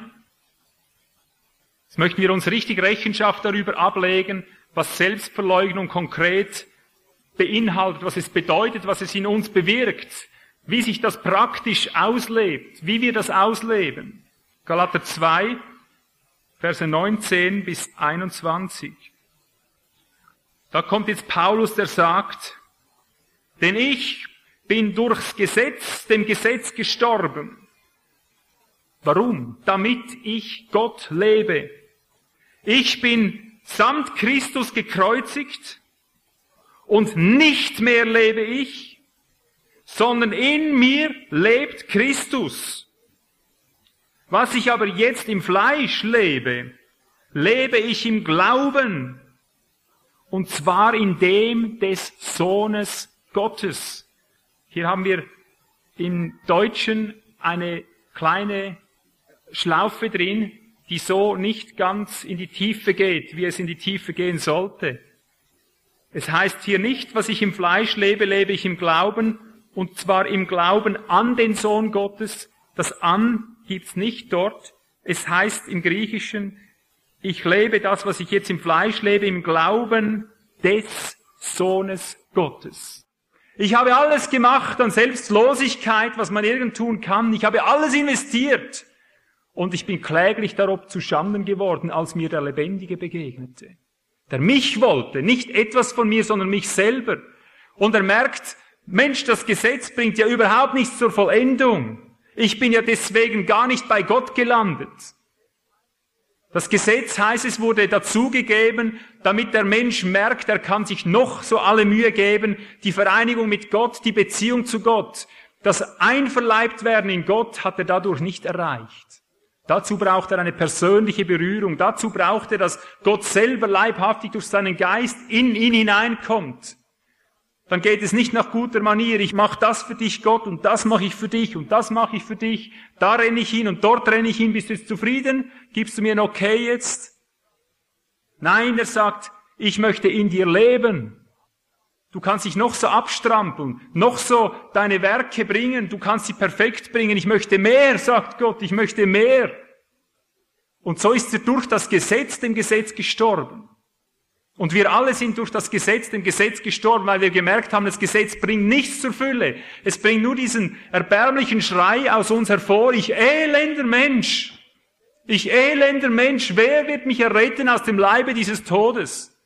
Jetzt möchten wir uns richtig Rechenschaft darüber ablegen, was Selbstverleugnung konkret beinhaltet, was es bedeutet, was es in uns bewirkt, wie sich das praktisch auslebt, wie wir das ausleben. Galater 2, Verse 19 bis 21. Da kommt jetzt Paulus, der sagt, denn ich bin durchs Gesetz, dem Gesetz gestorben. Warum? Damit ich Gott lebe. Ich bin samt Christus gekreuzigt und nicht mehr lebe ich, sondern in mir lebt Christus. Was ich aber jetzt im Fleisch lebe, lebe ich im Glauben, und zwar in dem des Sohnes Gottes. Hier haben wir im Deutschen eine kleine Schlaufe drin, die so nicht ganz in die Tiefe geht, wie es in die Tiefe gehen sollte. Es heißt hier nicht, was ich im Fleisch lebe, lebe ich im Glauben, und zwar im Glauben an den Sohn Gottes. Das an gibt's nicht dort. Es heißt im Griechischen, ich lebe das, was ich jetzt im Fleisch lebe, im Glauben des Sohnes Gottes. Ich habe alles gemacht an Selbstlosigkeit, was man irgend tun kann. Ich habe alles investiert. Und ich bin kläglich darob zu Schanden geworden, als mir der Lebendige begegnete. Der mich wollte, nicht etwas von mir, sondern mich selber. Und er merkt, Mensch, das Gesetz bringt ja überhaupt nichts zur Vollendung. Ich bin ja deswegen gar nicht bei Gott gelandet. Das Gesetz heißt, es wurde dazugegeben, damit der Mensch merkt, er kann sich noch so alle Mühe geben, die Vereinigung mit Gott, die Beziehung zu Gott, das Einverleibtwerden in Gott hat er dadurch nicht erreicht. Dazu braucht er eine persönliche Berührung. Dazu braucht er, dass Gott selber leibhaftig durch seinen Geist in ihn hineinkommt dann geht es nicht nach guter Manier. Ich mache das für dich, Gott, und das mache ich für dich, und das mache ich für dich. Da renne ich hin und dort renne ich hin. Bist du jetzt zufrieden? Gibst du mir ein Okay jetzt? Nein, er sagt, ich möchte in dir leben. Du kannst dich noch so abstrampeln, noch so deine Werke bringen, du kannst sie perfekt bringen. Ich möchte mehr, sagt Gott, ich möchte mehr. Und so ist er durch das Gesetz dem Gesetz gestorben. Und wir alle sind durch das Gesetz, dem Gesetz gestorben, weil wir gemerkt haben, das Gesetz bringt nichts zur Fülle. Es bringt nur diesen erbärmlichen Schrei aus uns hervor, ich elender Mensch, ich elender Mensch, wer wird mich erretten aus dem Leibe dieses Todes?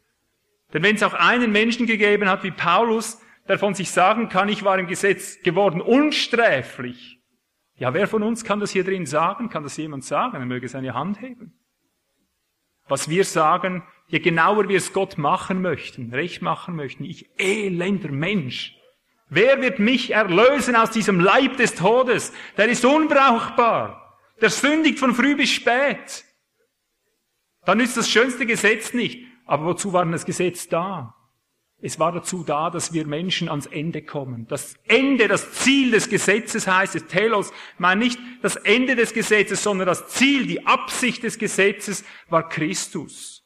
Denn wenn es auch einen Menschen gegeben hat wie Paulus, der von sich sagen kann, ich war im Gesetz geworden unsträflich. Ja, wer von uns kann das hier drin sagen? Kann das jemand sagen? Er möge seine Hand heben. Was wir sagen, je genauer wir es Gott machen möchten, recht machen möchten, ich elender Mensch, wer wird mich erlösen aus diesem Leib des Todes? Der ist unbrauchbar. Der sündigt von früh bis spät. Dann ist das schönste Gesetz nicht. Aber wozu war denn das Gesetz da? Es war dazu da, dass wir Menschen ans Ende kommen. Das Ende, das Ziel des Gesetzes heißt es, Telos, meine nicht das Ende des Gesetzes, sondern das Ziel, die Absicht des Gesetzes war Christus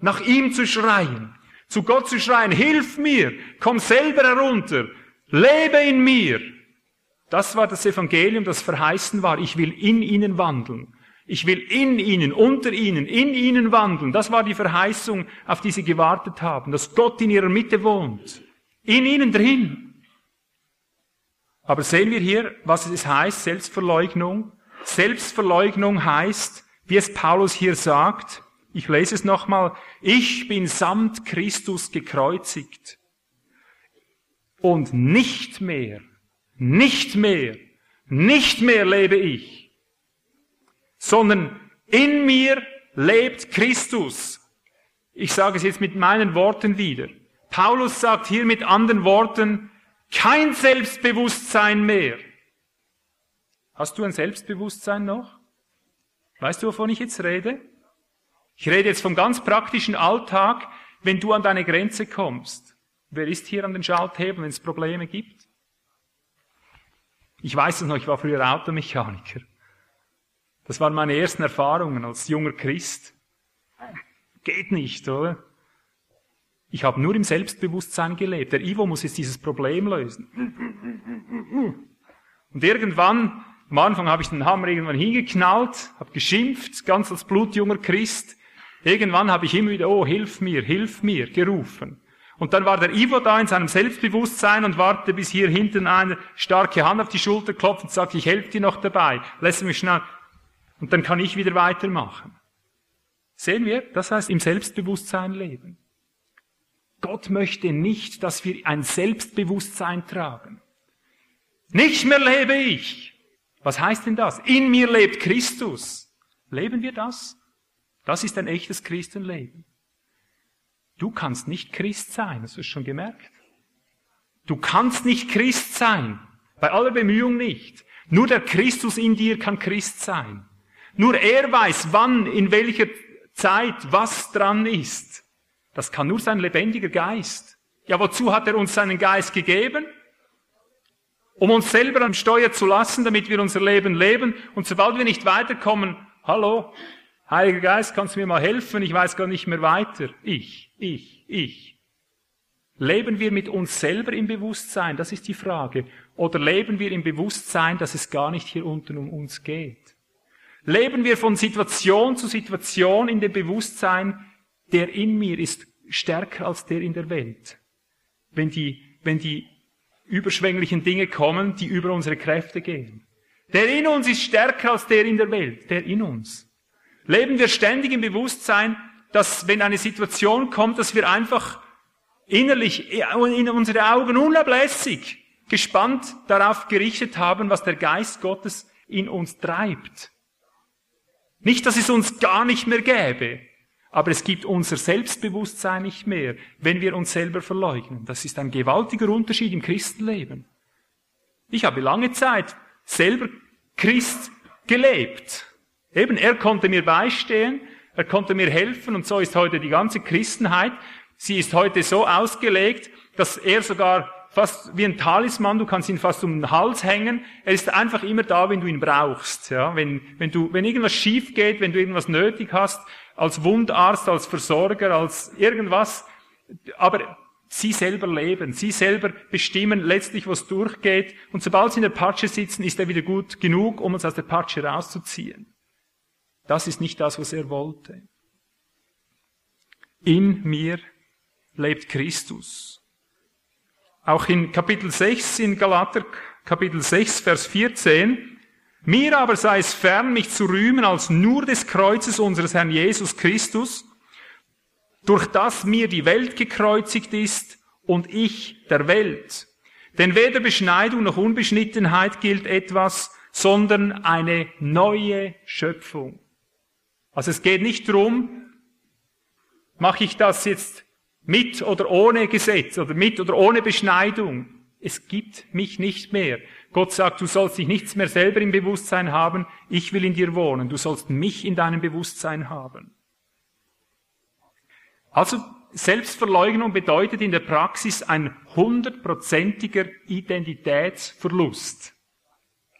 nach ihm zu schreien, zu Gott zu schreien, hilf mir, komm selber herunter, lebe in mir. Das war das Evangelium, das verheißen war, ich will in ihnen wandeln. Ich will in ihnen, unter ihnen, in ihnen wandeln. Das war die Verheißung, auf die sie gewartet haben, dass Gott in ihrer Mitte wohnt. In ihnen drin. Aber sehen wir hier, was es heißt, Selbstverleugnung. Selbstverleugnung heißt, wie es Paulus hier sagt, ich lese es nochmal. Ich bin samt Christus gekreuzigt. Und nicht mehr, nicht mehr, nicht mehr lebe ich, sondern in mir lebt Christus. Ich sage es jetzt mit meinen Worten wieder. Paulus sagt hier mit anderen Worten, kein Selbstbewusstsein mehr. Hast du ein Selbstbewusstsein noch? Weißt du, wovon ich jetzt rede? Ich rede jetzt vom ganz praktischen Alltag, wenn du an deine Grenze kommst. Wer ist hier an den Schalthebeln, wenn es Probleme gibt? Ich weiß es noch, ich war früher Automechaniker. Das waren meine ersten Erfahrungen als junger Christ. Geht nicht, oder? Ich habe nur im Selbstbewusstsein gelebt. Der Ivo muss jetzt dieses Problem lösen. Und irgendwann, am Anfang habe ich den Hammer irgendwann hingeknallt, habe geschimpft, ganz als blutjunger Christ. Irgendwann habe ich immer wieder, oh, hilf mir, hilf mir, gerufen. Und dann war der Ivo da in seinem Selbstbewusstsein und wartete, bis hier hinten eine starke Hand auf die Schulter klopft und sagt, ich helfe dir noch dabei, lass mich schnell. Und dann kann ich wieder weitermachen. Sehen wir, das heißt im Selbstbewusstsein leben. Gott möchte nicht, dass wir ein Selbstbewusstsein tragen. Nicht mehr lebe ich. Was heißt denn das? In mir lebt Christus. Leben wir das? Das ist ein echtes Christenleben. Du kannst nicht Christ sein, hast du es schon gemerkt? Du kannst nicht Christ sein, bei aller Bemühung nicht. Nur der Christus in dir kann Christ sein. Nur er weiß, wann, in welcher Zeit was dran ist. Das kann nur sein lebendiger Geist. Ja, wozu hat er uns seinen Geist gegeben? Um uns selber am Steuer zu lassen, damit wir unser Leben leben. Und sobald wir nicht weiterkommen, hallo, Heiliger Geist, kannst du mir mal helfen? Ich weiß gar nicht mehr weiter. Ich, ich, ich. Leben wir mit uns selber im Bewusstsein? Das ist die Frage. Oder leben wir im Bewusstsein, dass es gar nicht hier unten um uns geht? Leben wir von Situation zu Situation in dem Bewusstsein, der in mir ist stärker als der in der Welt? Wenn die, wenn die überschwänglichen Dinge kommen, die über unsere Kräfte gehen. Der in uns ist stärker als der in der Welt, der in uns. Leben wir ständig im Bewusstsein, dass wenn eine Situation kommt, dass wir einfach innerlich in unsere Augen unablässig gespannt darauf gerichtet haben, was der Geist Gottes in uns treibt. Nicht, dass es uns gar nicht mehr gäbe, aber es gibt unser Selbstbewusstsein nicht mehr, wenn wir uns selber verleugnen. Das ist ein gewaltiger Unterschied im Christenleben. Ich habe lange Zeit selber Christ gelebt. Eben, er konnte mir beistehen, er konnte mir helfen und so ist heute die ganze Christenheit. Sie ist heute so ausgelegt, dass er sogar fast wie ein Talisman, du kannst ihn fast um den Hals hängen. Er ist einfach immer da, wenn du ihn brauchst. Ja, wenn, wenn du, wenn irgendwas schief geht, wenn du irgendwas nötig hast, als Wundarzt, als Versorger, als irgendwas. Aber sie selber leben, sie selber bestimmen letztlich, was durchgeht. Und sobald sie in der Patsche sitzen, ist er wieder gut genug, um uns aus der Patsche rauszuziehen. Das ist nicht das, was er wollte. In mir lebt Christus. Auch in Kapitel 6 in Galater, Kapitel 6, Vers 14. Mir aber sei es fern, mich zu rühmen als nur des Kreuzes unseres Herrn Jesus Christus, durch das mir die Welt gekreuzigt ist und ich der Welt. Denn weder Beschneidung noch Unbeschnittenheit gilt etwas, sondern eine neue Schöpfung. Also es geht nicht darum, mache ich das jetzt mit oder ohne Gesetz oder mit oder ohne Beschneidung. Es gibt mich nicht mehr. Gott sagt, du sollst dich nichts mehr selber im Bewusstsein haben, ich will in dir wohnen, du sollst mich in deinem Bewusstsein haben. Also Selbstverleugnung bedeutet in der Praxis ein hundertprozentiger Identitätsverlust.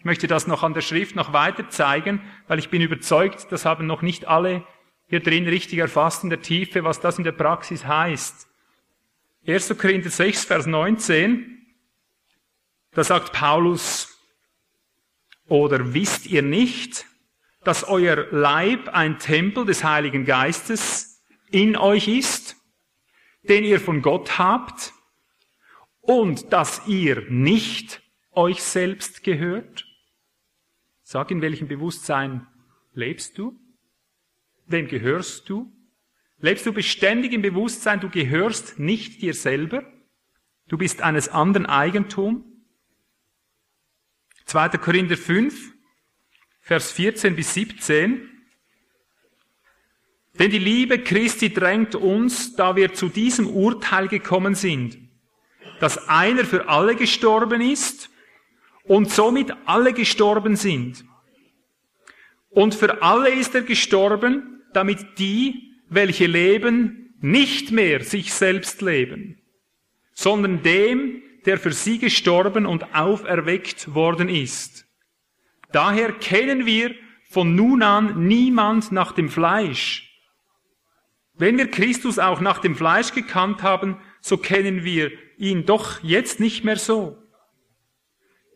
Ich möchte das noch an der Schrift noch weiter zeigen, weil ich bin überzeugt, das haben noch nicht alle hier drin richtig erfasst in der Tiefe, was das in der Praxis heißt. 1. Korinther 6, Vers 19, da sagt Paulus, oder wisst ihr nicht, dass euer Leib ein Tempel des Heiligen Geistes in euch ist, den ihr von Gott habt, und dass ihr nicht euch selbst gehört? Sag, in welchem Bewusstsein lebst du? Wem gehörst du? Lebst du beständig im Bewusstsein, du gehörst nicht dir selber? Du bist eines anderen Eigentum? 2. Korinther 5, Vers 14 bis 17. Denn die Liebe Christi drängt uns, da wir zu diesem Urteil gekommen sind, dass einer für alle gestorben ist und somit alle gestorben sind. Und für alle ist er gestorben, damit die, welche leben, nicht mehr sich selbst leben, sondern dem, der für sie gestorben und auferweckt worden ist. Daher kennen wir von nun an niemand nach dem Fleisch. Wenn wir Christus auch nach dem Fleisch gekannt haben, so kennen wir ihn doch jetzt nicht mehr so.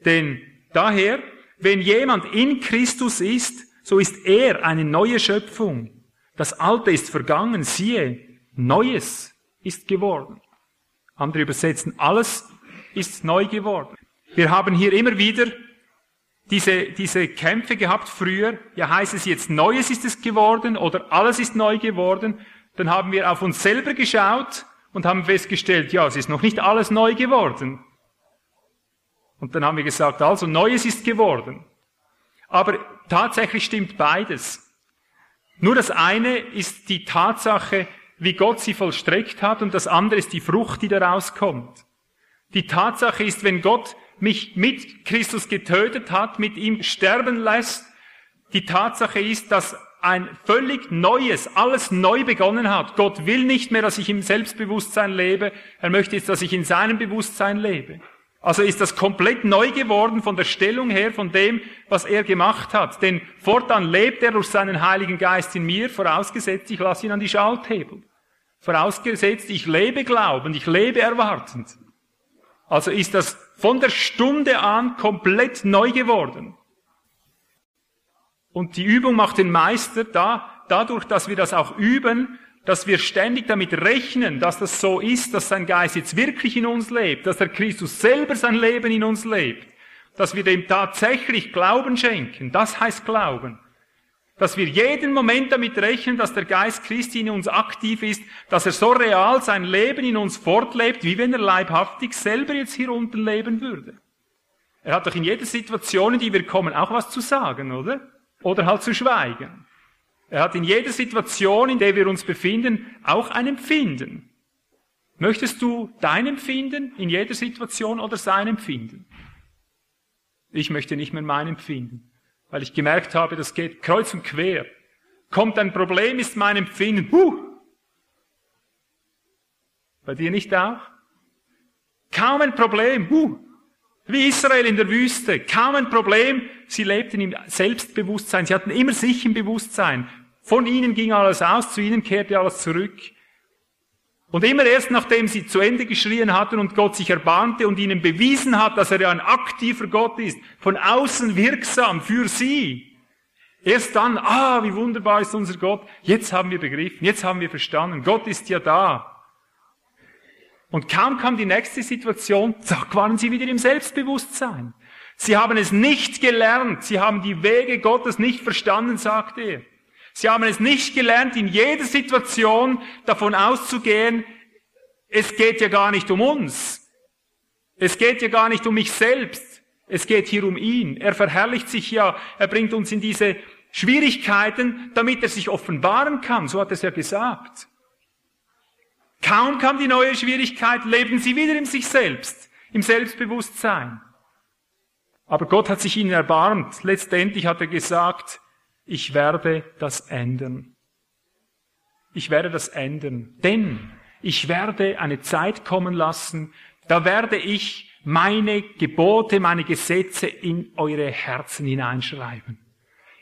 Denn daher, wenn jemand in Christus ist, so ist er eine neue Schöpfung. Das Alte ist vergangen, siehe, Neues ist geworden. Andere übersetzen, alles ist neu geworden. Wir haben hier immer wieder diese, diese Kämpfe gehabt früher. Ja, heißt es jetzt, Neues ist es geworden oder alles ist neu geworden. Dann haben wir auf uns selber geschaut und haben festgestellt, ja, es ist noch nicht alles neu geworden. Und dann haben wir gesagt, also Neues ist geworden. Aber tatsächlich stimmt beides. Nur das eine ist die Tatsache, wie Gott sie vollstreckt hat und das andere ist die Frucht, die daraus kommt. Die Tatsache ist, wenn Gott mich mit Christus getötet hat, mit ihm sterben lässt, die Tatsache ist, dass ein völlig neues, alles neu begonnen hat. Gott will nicht mehr, dass ich im Selbstbewusstsein lebe. Er möchte jetzt, dass ich in seinem Bewusstsein lebe. Also ist das komplett neu geworden von der Stellung her, von dem, was er gemacht hat. Denn fortan lebt er durch seinen Heiligen Geist in mir, vorausgesetzt, ich lasse ihn an die Schalthebel. Vorausgesetzt, ich lebe glaubend, ich lebe erwartend. Also ist das von der Stunde an komplett neu geworden. Und die Übung macht den Meister da, dadurch, dass wir das auch üben, dass wir ständig damit rechnen, dass das so ist, dass sein Geist jetzt wirklich in uns lebt, dass der Christus selber sein Leben in uns lebt, dass wir dem tatsächlich Glauben schenken. Das heißt Glauben dass wir jeden Moment damit rechnen, dass der Geist Christi in uns aktiv ist, dass er so real sein Leben in uns fortlebt, wie wenn er leibhaftig selber jetzt hier unten leben würde. Er hat doch in jeder Situation, in die wir kommen, auch was zu sagen, oder? Oder halt zu schweigen. Er hat in jeder Situation, in der wir uns befinden, auch ein Empfinden. Möchtest du dein Empfinden in jeder Situation oder sein Empfinden? Ich möchte nicht mehr mein Empfinden weil ich gemerkt habe, das geht kreuz und quer. Kommt ein Problem, ist mein Empfinden, huh. Bei dir nicht auch? Kaum ein Problem, huh. Wie Israel in der Wüste, kaum ein Problem. Sie lebten im Selbstbewusstsein, sie hatten immer sich im Bewusstsein. Von ihnen ging alles aus, zu ihnen kehrte alles zurück. Und immer erst nachdem sie zu Ende geschrien hatten und Gott sich erbarmte und ihnen bewiesen hat, dass er ja ein aktiver Gott ist, von außen wirksam für sie, erst dann, ah, wie wunderbar ist unser Gott, jetzt haben wir begriffen, jetzt haben wir verstanden, Gott ist ja da. Und kaum kam die nächste Situation, zack, waren sie wieder im Selbstbewusstsein. Sie haben es nicht gelernt, sie haben die Wege Gottes nicht verstanden, sagt er. Sie haben es nicht gelernt, in jeder Situation davon auszugehen, es geht ja gar nicht um uns. Es geht ja gar nicht um mich selbst. Es geht hier um ihn. Er verherrlicht sich ja. Er bringt uns in diese Schwierigkeiten, damit er sich offenbaren kann. So hat er es ja gesagt. Kaum kam die neue Schwierigkeit, leben sie wieder in sich selbst, im Selbstbewusstsein. Aber Gott hat sich ihnen erbarmt. Letztendlich hat er gesagt, ich werde das ändern. Ich werde das ändern. Denn ich werde eine Zeit kommen lassen, da werde ich meine Gebote, meine Gesetze in eure Herzen hineinschreiben.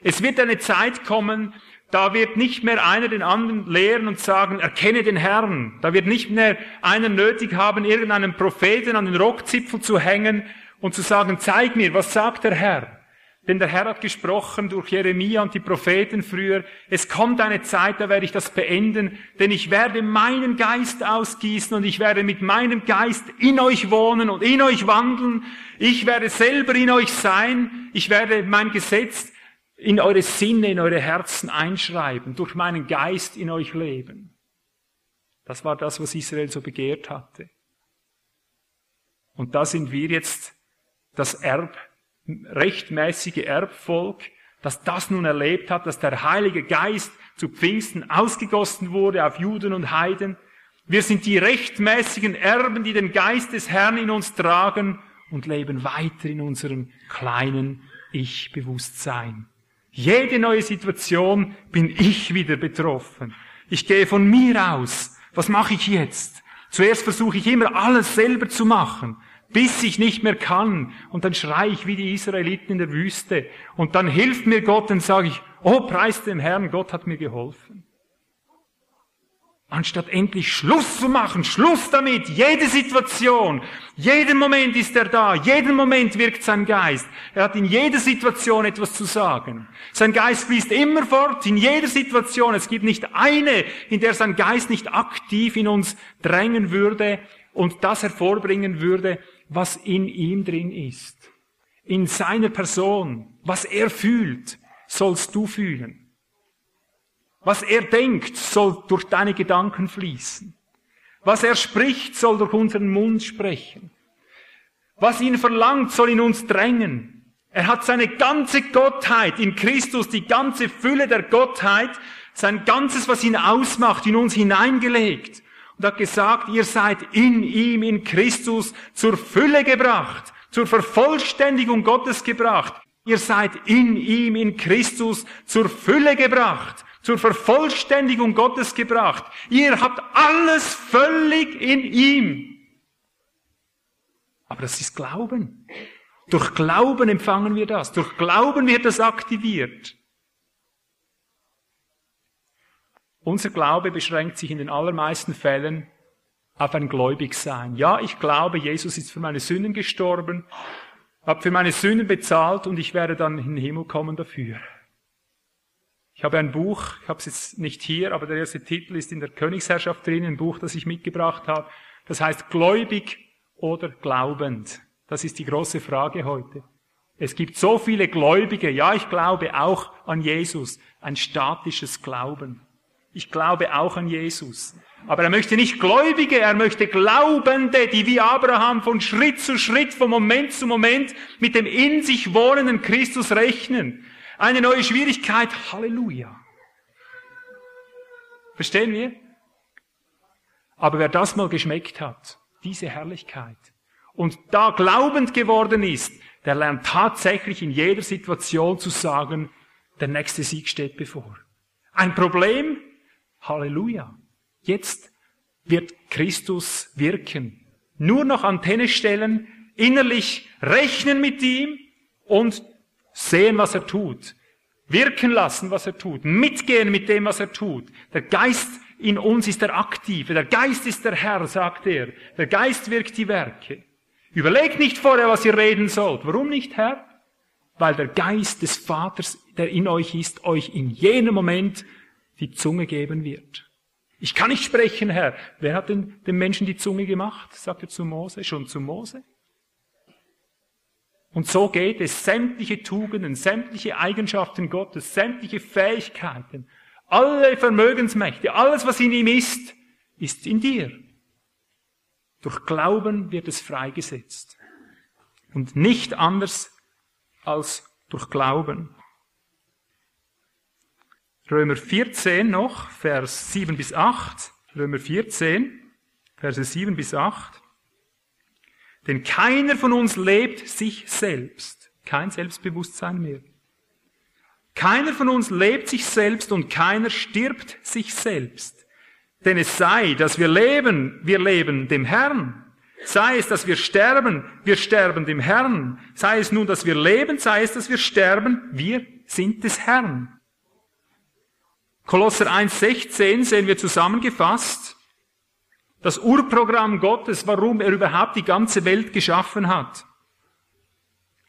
Es wird eine Zeit kommen, da wird nicht mehr einer den anderen lehren und sagen, erkenne den Herrn. Da wird nicht mehr einer nötig haben, irgendeinen Propheten an den Rockzipfel zu hängen und zu sagen, zeig mir, was sagt der Herr? Denn der Herr hat gesprochen durch Jeremia und die Propheten früher, es kommt eine Zeit, da werde ich das beenden, denn ich werde meinen Geist ausgießen und ich werde mit meinem Geist in euch wohnen und in euch wandeln. Ich werde selber in euch sein. Ich werde mein Gesetz in eure Sinne, in eure Herzen einschreiben, durch meinen Geist in euch leben. Das war das, was Israel so begehrt hatte. Und da sind wir jetzt das Erb rechtmäßige Erbvolk, das das nun erlebt hat, dass der Heilige Geist zu Pfingsten ausgegossen wurde auf Juden und Heiden. Wir sind die rechtmäßigen Erben, die den Geist des Herrn in uns tragen und leben weiter in unserem kleinen Ich-Bewusstsein. Jede neue Situation bin ich wieder betroffen. Ich gehe von mir aus. Was mache ich jetzt? Zuerst versuche ich immer alles selber zu machen bis ich nicht mehr kann. Und dann schreie ich wie die Israeliten in der Wüste. Und dann hilft mir Gott und sage ich, oh, preis dem Herrn, Gott hat mir geholfen. Anstatt endlich Schluss zu machen, Schluss damit, jede Situation, jeden Moment ist er da, jeden Moment wirkt sein Geist. Er hat in jeder Situation etwas zu sagen. Sein Geist fließt immer fort, in jeder Situation. Es gibt nicht eine, in der sein Geist nicht aktiv in uns drängen würde und das hervorbringen würde, was in ihm drin ist. In seiner Person, was er fühlt, sollst du fühlen. Was er denkt, soll durch deine Gedanken fließen. Was er spricht, soll durch unseren Mund sprechen. Was ihn verlangt, soll in uns drängen. Er hat seine ganze Gottheit in Christus, die ganze Fülle der Gottheit, sein ganzes, was ihn ausmacht, in uns hineingelegt und hat gesagt, ihr seid in ihm, in Christus, zur Fülle gebracht, zur Vervollständigung Gottes gebracht. Ihr seid in ihm, in Christus, zur Fülle gebracht, zur Vervollständigung Gottes gebracht. Ihr habt alles völlig in ihm. Aber das ist Glauben. Durch Glauben empfangen wir das. Durch Glauben wird das aktiviert. Unser Glaube beschränkt sich in den allermeisten Fällen auf ein Gläubigsein. Ja, ich glaube, Jesus ist für meine Sünden gestorben, hat für meine Sünden bezahlt und ich werde dann in den Himmel kommen dafür. Ich habe ein Buch, ich habe es jetzt nicht hier, aber der erste Titel ist in der Königsherrschaft drin, ein Buch, das ich mitgebracht habe. Das heißt Gläubig oder Glaubend. Das ist die große Frage heute. Es gibt so viele Gläubige, ja, ich glaube auch an Jesus, ein statisches Glauben. Ich glaube auch an Jesus. Aber er möchte nicht Gläubige, er möchte Glaubende, die wie Abraham von Schritt zu Schritt, von Moment zu Moment mit dem in sich wohnenden Christus rechnen. Eine neue Schwierigkeit, Halleluja. Verstehen wir? Aber wer das mal geschmeckt hat, diese Herrlichkeit, und da glaubend geworden ist, der lernt tatsächlich in jeder Situation zu sagen, der nächste Sieg steht bevor. Ein Problem? Halleluja. Jetzt wird Christus wirken. Nur noch Antenne stellen, innerlich rechnen mit ihm und sehen, was er tut. Wirken lassen, was er tut. Mitgehen mit dem, was er tut. Der Geist in uns ist der Aktive. Der Geist ist der Herr, sagt er. Der Geist wirkt die Werke. Überlegt nicht vorher, was ihr reden sollt. Warum nicht, Herr? Weil der Geist des Vaters, der in euch ist, euch in jenem Moment die Zunge geben wird. Ich kann nicht sprechen, Herr. Wer hat denn dem Menschen die Zunge gemacht? sagt er zu Mose. Schon zu Mose? Und so geht es. Sämtliche Tugenden, sämtliche Eigenschaften Gottes, sämtliche Fähigkeiten, alle Vermögensmächte, alles, was in ihm ist, ist in dir. Durch Glauben wird es freigesetzt. Und nicht anders als durch Glauben. Römer 14 noch, Vers 7 bis 8. Römer 14, Verse 7 bis 8. Denn keiner von uns lebt sich selbst. Kein Selbstbewusstsein mehr. Keiner von uns lebt sich selbst und keiner stirbt sich selbst. Denn es sei, dass wir leben, wir leben dem Herrn. Sei es, dass wir sterben, wir sterben dem Herrn. Sei es nun, dass wir leben, sei es, dass wir sterben, wir sind des Herrn. Kolosser 1,16 sehen wir zusammengefasst das Urprogramm Gottes, warum er überhaupt die ganze Welt geschaffen hat.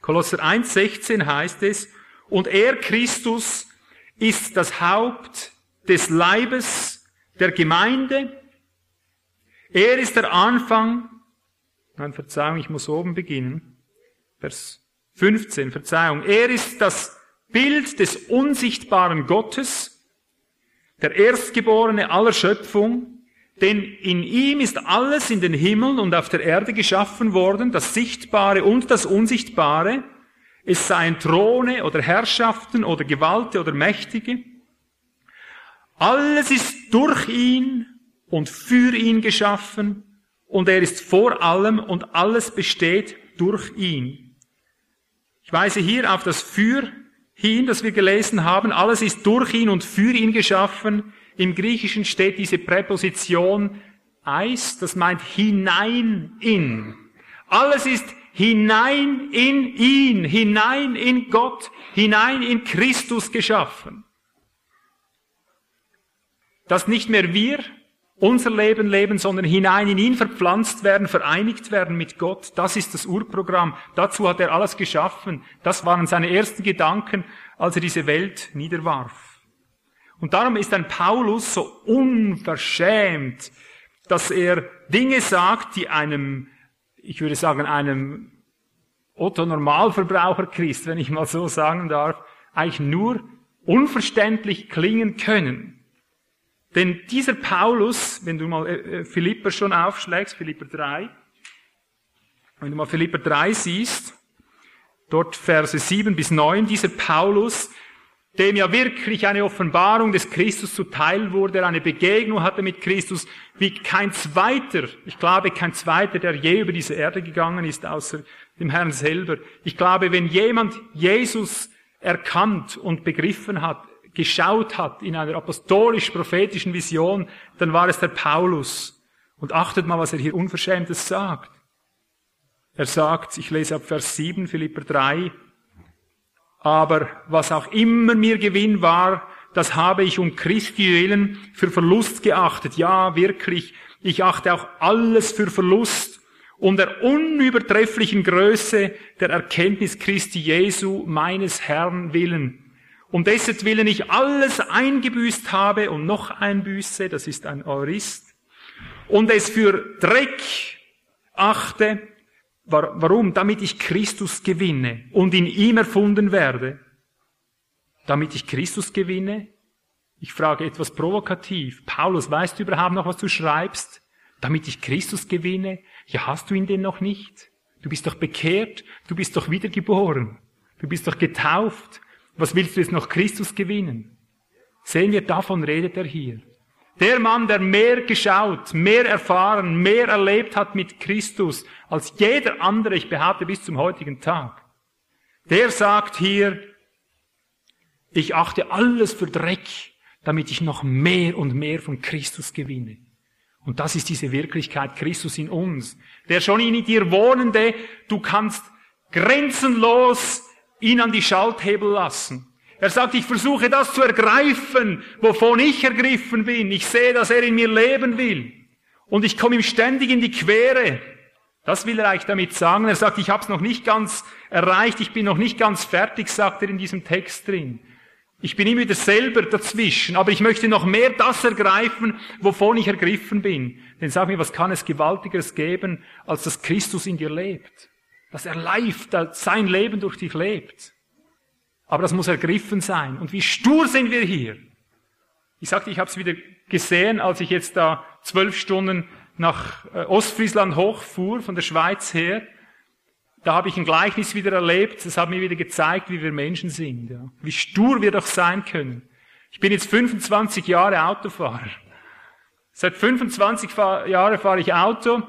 Kolosser 1,16 heißt es, und er, Christus, ist das Haupt des Leibes der Gemeinde. Er ist der Anfang. Nein, Verzeihung, ich muss oben beginnen. Vers 15, Verzeihung. Er ist das Bild des unsichtbaren Gottes, der Erstgeborene aller Schöpfung, denn in ihm ist alles in den Himmeln und auf der Erde geschaffen worden, das Sichtbare und das Unsichtbare, es seien Throne oder Herrschaften oder Gewalte oder Mächtige, alles ist durch ihn und für ihn geschaffen und er ist vor allem und alles besteht durch ihn. Ich weise hier auf das Für hin, das wir gelesen haben. Alles ist durch ihn und für ihn geschaffen. Im Griechischen steht diese Präposition eis, das meint hinein in. Alles ist hinein in ihn, hinein in Gott, hinein in Christus geschaffen dass nicht mehr wir unser Leben leben, sondern hinein in ihn verpflanzt werden, vereinigt werden mit Gott. Das ist das Urprogramm. Dazu hat er alles geschaffen. Das waren seine ersten Gedanken, als er diese Welt niederwarf. Und darum ist ein Paulus so unverschämt, dass er Dinge sagt, die einem, ich würde sagen, einem Otto Normalverbraucher Christ, wenn ich mal so sagen darf, eigentlich nur unverständlich klingen können. Denn dieser Paulus, wenn du mal äh, äh, Philipper schon aufschlägst, Philipper 3, wenn du mal Philipper 3 siehst, dort Verse 7 bis 9, dieser Paulus, dem ja wirklich eine Offenbarung des Christus zuteil wurde, eine Begegnung hatte mit Christus, wie kein zweiter, ich glaube kein zweiter, der je über diese Erde gegangen ist, außer dem Herrn selber. Ich glaube, wenn jemand Jesus erkannt und begriffen hat, geschaut hat in einer apostolisch-prophetischen Vision, dann war es der Paulus. Und achtet mal, was er hier Unverschämtes sagt. Er sagt, ich lese ab Vers 7, Philipper 3, aber was auch immer mir Gewinn war, das habe ich um Christi willen für Verlust geachtet. Ja, wirklich, ich achte auch alles für Verlust um der unübertrefflichen Größe der Erkenntnis Christi Jesu, meines Herrn willen. Um dessen Willen ich alles eingebüßt habe und noch einbüße, das ist ein Aurist, und es für Dreck achte, Warum? Damit ich Christus gewinne und in ihm erfunden werde. Damit ich Christus gewinne? Ich frage etwas provokativ. Paulus, weißt du überhaupt noch, was du schreibst? Damit ich Christus gewinne? Ja, hast du ihn denn noch nicht? Du bist doch bekehrt, du bist doch wiedergeboren, du bist doch getauft. Was willst du jetzt noch Christus gewinnen? Sehen wir, davon redet er hier. Der Mann, der mehr geschaut, mehr erfahren, mehr erlebt hat mit Christus als jeder andere, ich behaupte bis zum heutigen Tag, der sagt hier, ich achte alles für Dreck, damit ich noch mehr und mehr von Christus gewinne. Und das ist diese Wirklichkeit Christus in uns. Der schon in dir Wohnende, du kannst grenzenlos ihn an die Schalthebel lassen. Er sagt, ich versuche das zu ergreifen, wovon ich ergriffen bin. Ich sehe, dass er in mir leben will. Und ich komme ihm ständig in die Quere. Das will er eigentlich damit sagen. Er sagt, ich habe es noch nicht ganz erreicht, ich bin noch nicht ganz fertig, sagt er in diesem Text drin. Ich bin immer wieder selber dazwischen, aber ich möchte noch mehr das ergreifen, wovon ich ergriffen bin. Denn sag mir, was kann es Gewaltigeres geben, als dass Christus in dir lebt? Dass er live, sein Leben durch dich lebt. Aber das muss ergriffen sein. Und wie stur sind wir hier? Ich sagte, ich habe es wieder gesehen, als ich jetzt da zwölf Stunden nach äh, Ostfriesland hochfuhr, von der Schweiz her. Da habe ich ein Gleichnis wieder erlebt. Das hat mir wieder gezeigt, wie wir Menschen sind. Ja. Wie stur wir doch sein können. Ich bin jetzt 25 Jahre Autofahrer. Seit 25 Jahren fahre ich Auto.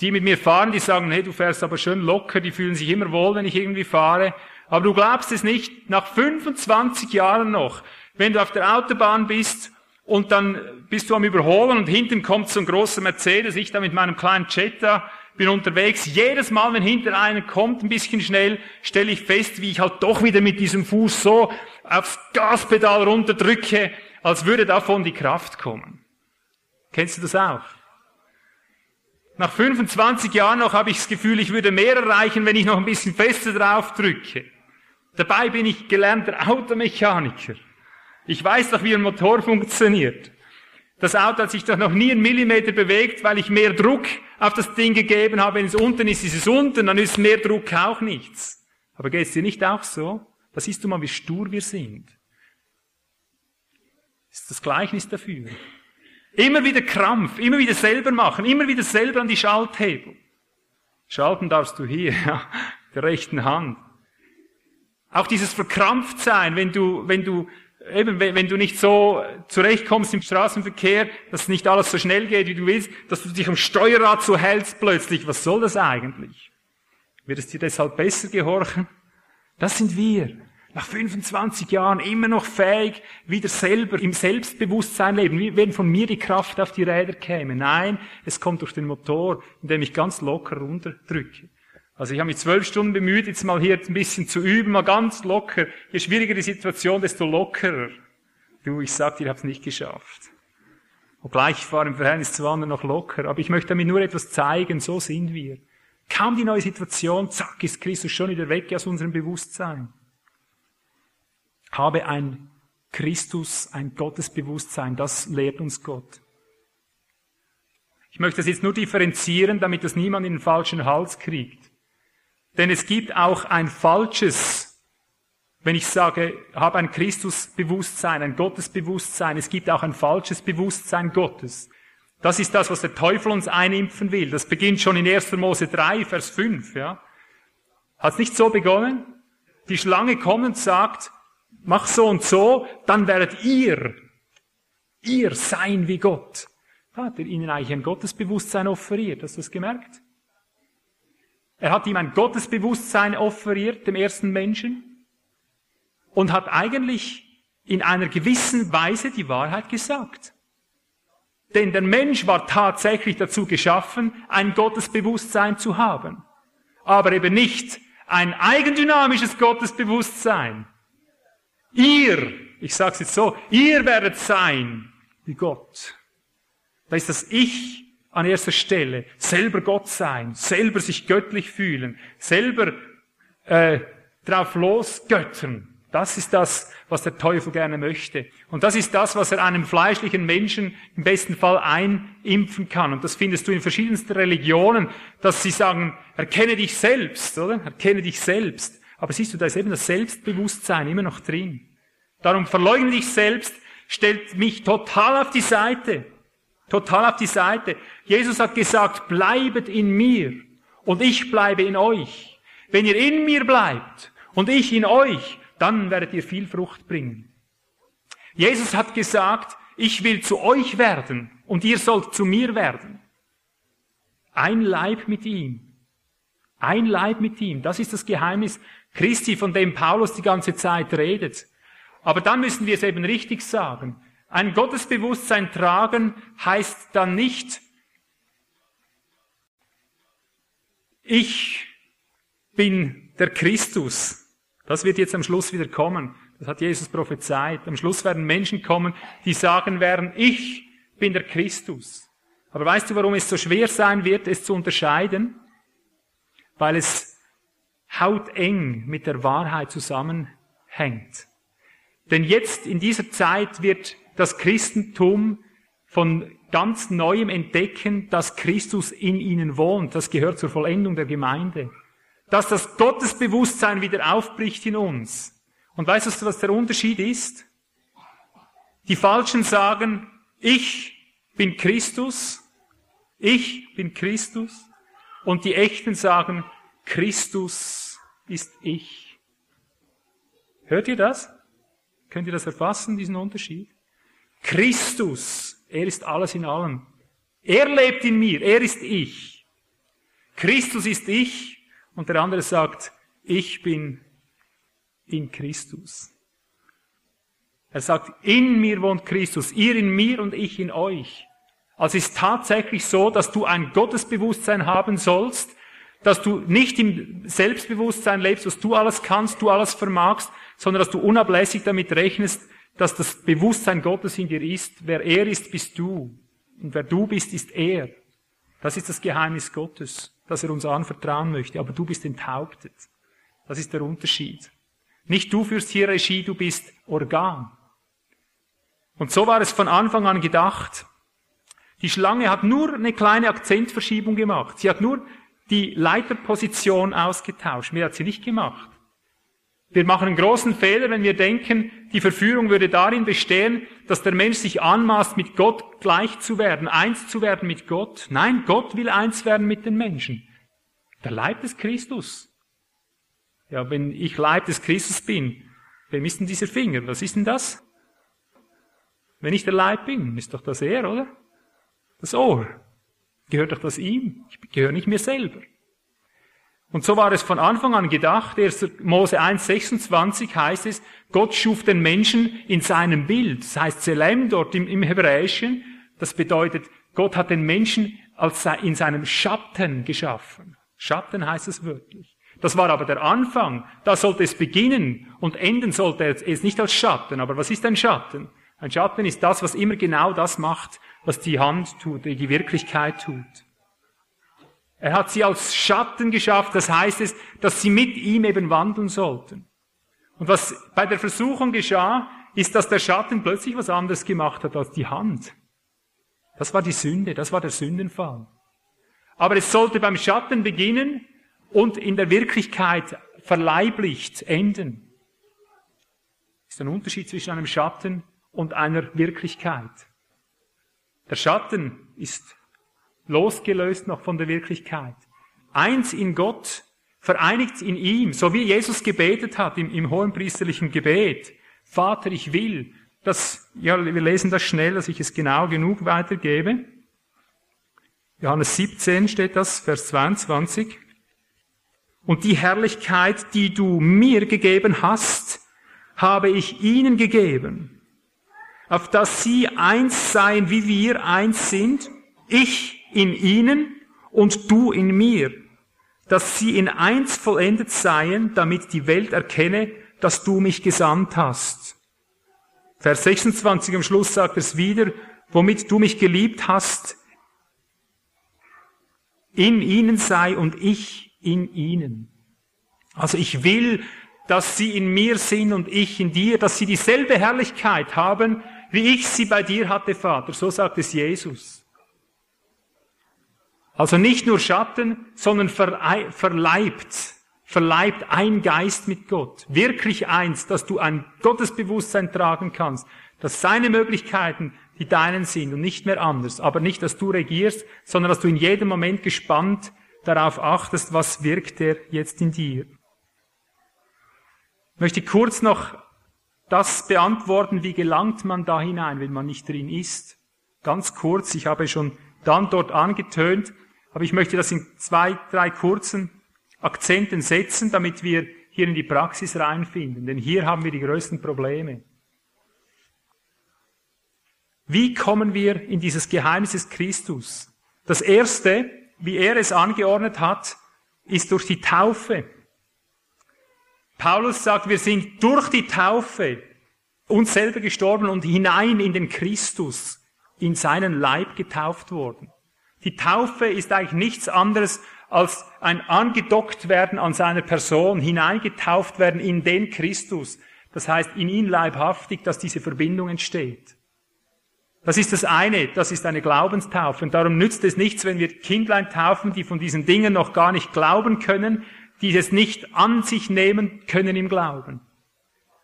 Die mit mir fahren, die sagen, hey, du fährst aber schön locker, die fühlen sich immer wohl, wenn ich irgendwie fahre. Aber du glaubst es nicht, nach 25 Jahren noch, wenn du auf der Autobahn bist und dann bist du am Überholen und hinten kommt so ein großer Mercedes, ich da mit meinem kleinen Jetta bin unterwegs. Jedes Mal, wenn hinter einer kommt, ein bisschen schnell, stelle ich fest, wie ich halt doch wieder mit diesem Fuß so aufs Gaspedal runterdrücke, als würde davon die Kraft kommen. Kennst du das auch? Nach 25 Jahren noch habe ich das Gefühl, ich würde mehr erreichen, wenn ich noch ein bisschen fester drauf drücke. Dabei bin ich gelernter Automechaniker. Ich weiß doch, wie ein Motor funktioniert. Das Auto hat sich doch noch nie einen Millimeter bewegt, weil ich mehr Druck auf das Ding gegeben habe. Wenn es unten ist, ist es unten, dann ist mehr Druck auch nichts. Aber geht es dir nicht auch so? Da siehst du mal, wie stur wir sind. Ist das Gleichnis dafür. Immer wieder Krampf, immer wieder selber machen, immer wieder selber an die Schalthebel. Schalten darfst du hier, ja, der rechten Hand. Auch dieses Verkrampftsein, wenn du, wenn du, eben, wenn du nicht so zurechtkommst im Straßenverkehr, dass nicht alles so schnell geht, wie du willst, dass du dich am Steuerrad so hältst plötzlich. Was soll das eigentlich? Wird es dir deshalb besser gehorchen? Das sind wir. Nach 25 Jahren immer noch fähig, wieder selber im Selbstbewusstsein leben, wie wenn von mir die Kraft auf die Räder käme. Nein, es kommt durch den Motor, indem ich ganz locker runterdrücke. Also ich habe mich zwölf Stunden bemüht, jetzt mal hier ein bisschen zu üben, mal ganz locker. Je schwieriger die Situation, desto lockerer. Du, ich sag dir, ich habe es nicht geschafft. Obgleich ich war im Verhältnis zu anderen noch locker. Aber ich möchte damit nur etwas zeigen, so sind wir. Kaum die neue Situation, zack, ist Christus schon wieder weg aus unserem Bewusstsein. Habe ein Christus, ein Gottesbewusstsein, das lehrt uns Gott. Ich möchte das jetzt nur differenzieren, damit das niemand in den falschen Hals kriegt. Denn es gibt auch ein falsches, wenn ich sage, habe ein Christusbewusstsein, ein Gottesbewusstsein, es gibt auch ein falsches Bewusstsein Gottes. Das ist das, was der Teufel uns einimpfen will. Das beginnt schon in 1. Mose 3, Vers 5, ja. Hat es nicht so begonnen? Die Schlange kommt und sagt, mach so und so, dann werdet ihr, ihr sein wie Gott. Hat er ihnen eigentlich ein Gottesbewusstsein offeriert? Hast du das gemerkt? Er hat ihm ein Gottesbewusstsein offeriert, dem ersten Menschen, und hat eigentlich in einer gewissen Weise die Wahrheit gesagt. Denn der Mensch war tatsächlich dazu geschaffen, ein Gottesbewusstsein zu haben. Aber eben nicht ein eigendynamisches Gottesbewusstsein. Ihr, ich sage es jetzt so, ihr werdet sein wie Gott. Da ist das Ich an erster Stelle. Selber Gott sein, selber sich göttlich fühlen, selber äh, drauf losgöttern. Das ist das, was der Teufel gerne möchte. Und das ist das, was er einem fleischlichen Menschen im besten Fall einimpfen kann. Und das findest du in verschiedensten Religionen, dass sie sagen, erkenne dich selbst, oder? Erkenne dich selbst. Aber siehst du, da ist eben das Selbstbewusstsein immer noch drin. Darum verleugne dich selbst, stellt mich total auf die Seite. Total auf die Seite. Jesus hat gesagt, bleibet in mir und ich bleibe in euch. Wenn ihr in mir bleibt und ich in euch, dann werdet ihr viel Frucht bringen. Jesus hat gesagt, ich will zu euch werden und ihr sollt zu mir werden. Ein Leib mit ihm. Ein Leib mit ihm. Das ist das Geheimnis Christi, von dem Paulus die ganze Zeit redet. Aber dann müssen wir es eben richtig sagen. Ein Gottesbewusstsein tragen heißt dann nicht, ich bin der Christus das wird jetzt am Schluss wieder kommen. Das hat Jesus prophezeit. Am Schluss werden Menschen kommen, die sagen werden, ich bin der Christus. Aber weißt du, warum es so schwer sein wird, es zu unterscheiden? Weil es hauteng mit der Wahrheit zusammenhängt. Denn jetzt in dieser Zeit wird das Christentum von ganz neuem entdecken, dass Christus in ihnen wohnt. Das gehört zur Vollendung der Gemeinde dass das Gottesbewusstsein wieder aufbricht in uns. Und weißt du, was der Unterschied ist? Die Falschen sagen, ich bin Christus, ich bin Christus. Und die Echten sagen, Christus ist ich. Hört ihr das? Könnt ihr das erfassen, diesen Unterschied? Christus, er ist alles in allem. Er lebt in mir, er ist ich. Christus ist ich und der andere sagt, ich bin in Christus. Er sagt, in mir wohnt Christus, ihr in mir und ich in euch. Also ist tatsächlich so, dass du ein Gottesbewusstsein haben sollst, dass du nicht im Selbstbewusstsein lebst, dass du alles kannst, du alles vermagst, sondern dass du unablässig damit rechnest, dass das Bewusstsein Gottes in dir ist. Wer er ist, bist du. Und wer du bist, ist er. Das ist das Geheimnis Gottes dass er uns anvertrauen möchte, aber du bist enthauptet. Das ist der Unterschied. Nicht du führst hier Regie, du bist Organ. Und so war es von Anfang an gedacht. Die Schlange hat nur eine kleine Akzentverschiebung gemacht. Sie hat nur die Leiterposition ausgetauscht. Mehr hat sie nicht gemacht. Wir machen einen großen Fehler, wenn wir denken, die Verführung würde darin bestehen, dass der Mensch sich anmaßt, mit Gott gleich zu werden, eins zu werden mit Gott. Nein, Gott will eins werden mit den Menschen. Der Leib des Christus. Ja, wenn ich Leib des Christus bin, wem ist denn dieser Finger? Was ist denn das? Wenn ich der Leib bin, ist doch das er, oder? Das Ohr. Gehört doch das ihm? Ich gehöre nicht mir selber. Und so war es von Anfang an gedacht. 1. Mose 1,26 heißt es, Gott schuf den Menschen in seinem Bild. Das heißt Selem dort im, im Hebräischen. Das bedeutet, Gott hat den Menschen als in seinem Schatten geschaffen. Schatten heißt es wörtlich. Das war aber der Anfang. Da sollte es beginnen und enden sollte es nicht als Schatten. Aber was ist ein Schatten? Ein Schatten ist das, was immer genau das macht, was die Hand tut, die Wirklichkeit tut. Er hat sie als Schatten geschafft, das heißt es, dass sie mit ihm eben wandeln sollten. Und was bei der Versuchung geschah, ist, dass der Schatten plötzlich was anderes gemacht hat als die Hand. Das war die Sünde, das war der Sündenfall. Aber es sollte beim Schatten beginnen und in der Wirklichkeit verleiblicht enden. Das ist ein Unterschied zwischen einem Schatten und einer Wirklichkeit. Der Schatten ist losgelöst noch von der Wirklichkeit. Eins in Gott, vereinigt in ihm, so wie Jesus gebetet hat im, im hohenpriesterlichen Gebet. Vater, ich will, dass, ja, wir lesen das schnell, dass ich es genau genug weitergebe. Johannes 17 steht das, Vers 22. Und die Herrlichkeit, die du mir gegeben hast, habe ich ihnen gegeben, auf dass sie eins seien, wie wir eins sind, ich in ihnen und du in mir, dass sie in eins vollendet seien, damit die Welt erkenne, dass du mich gesandt hast. Vers 26 am Schluss sagt es wieder, womit du mich geliebt hast, in ihnen sei und ich in ihnen. Also ich will, dass sie in mir sind und ich in dir, dass sie dieselbe Herrlichkeit haben, wie ich sie bei dir hatte, Vater. So sagt es Jesus. Also nicht nur Schatten, sondern verleibt, verleibt ein Geist mit Gott. Wirklich eins, dass du ein Gottesbewusstsein tragen kannst, dass seine Möglichkeiten die deinen sind und nicht mehr anders. Aber nicht, dass du regierst, sondern dass du in jedem Moment gespannt darauf achtest, was wirkt er jetzt in dir. Ich möchte kurz noch das beantworten, wie gelangt man da hinein, wenn man nicht drin ist. Ganz kurz, ich habe schon dann dort angetönt, aber ich möchte das in zwei, drei kurzen Akzenten setzen, damit wir hier in die Praxis reinfinden. Denn hier haben wir die größten Probleme. Wie kommen wir in dieses Geheimnis des Christus? Das erste, wie er es angeordnet hat, ist durch die Taufe. Paulus sagt, wir sind durch die Taufe uns selber gestorben und hinein in den Christus, in seinen Leib getauft worden. Die Taufe ist eigentlich nichts anderes als ein angedockt werden an seiner Person, hineingetauft werden in den Christus. Das heißt, in ihn leibhaftig, dass diese Verbindung entsteht. Das ist das eine, das ist eine Glaubenstaufe. Und darum nützt es nichts, wenn wir Kindlein taufen, die von diesen Dingen noch gar nicht glauben können, die es nicht an sich nehmen können im Glauben.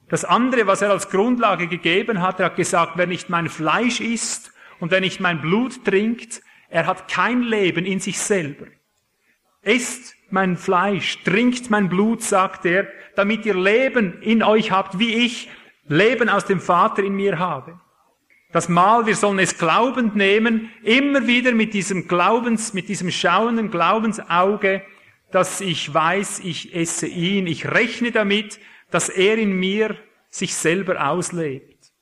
Das andere, was er als Grundlage gegeben hat, er hat gesagt, wer nicht mein Fleisch isst und wer nicht mein Blut trinkt, er hat kein Leben in sich selber. Esst mein Fleisch, trinkt mein Blut, sagt er, damit ihr Leben in euch habt, wie ich Leben aus dem Vater in mir habe. Das Mal, wir sollen es glaubend nehmen, immer wieder mit diesem Glaubens, mit diesem schauenden Glaubensauge, dass ich weiß, ich esse ihn, ich rechne damit, dass er in mir sich selber auslebt,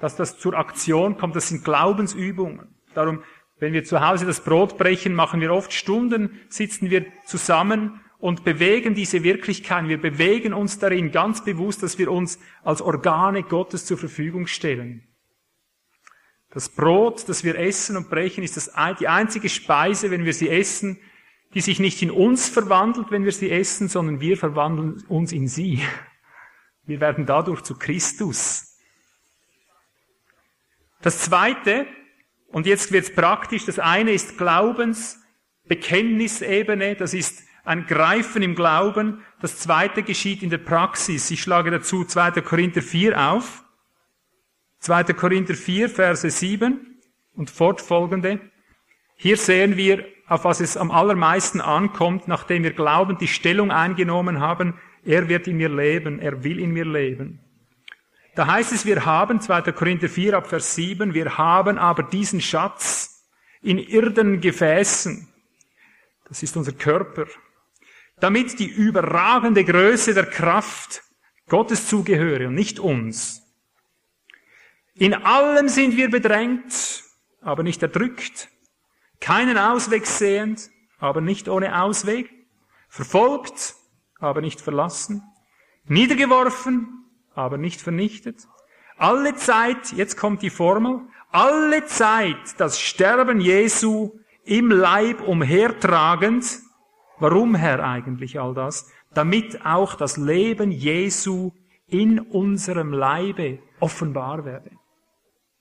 dass das zur Aktion kommt, das sind Glaubensübungen. Darum, wenn wir zu Hause das Brot brechen, machen wir oft Stunden, sitzen wir zusammen und bewegen diese Wirklichkeit. Wir bewegen uns darin ganz bewusst, dass wir uns als Organe Gottes zur Verfügung stellen. Das Brot, das wir essen und brechen, ist das, die einzige Speise, wenn wir sie essen, die sich nicht in uns verwandelt, wenn wir sie essen, sondern wir verwandeln uns in sie. Wir werden dadurch zu Christus. Das zweite, und jetzt wird's praktisch, das eine ist Glaubensbekenntnisebene, das ist ein Greifen im Glauben. Das zweite geschieht in der Praxis. Ich schlage dazu 2. Korinther 4 auf. 2. Korinther 4, Verse 7 und fortfolgende. Hier sehen wir, auf was es am allermeisten ankommt, nachdem wir glaubend die Stellung eingenommen haben, er wird in mir leben, er will in mir leben. Da heißt es, wir haben, 2. Korinther 4 ab Vers 7, wir haben aber diesen Schatz in irdenen Gefäßen. Das ist unser Körper. Damit die überragende Größe der Kraft Gottes zugehöre und nicht uns. In allem sind wir bedrängt, aber nicht erdrückt, keinen Ausweg sehend, aber nicht ohne Ausweg, verfolgt, aber nicht verlassen, niedergeworfen, aber nicht vernichtet, alle Zeit, jetzt kommt die Formel, alle Zeit das Sterben Jesu im Leib umhertragend. Warum, Herr, eigentlich all das? Damit auch das Leben Jesu in unserem Leibe offenbar werde.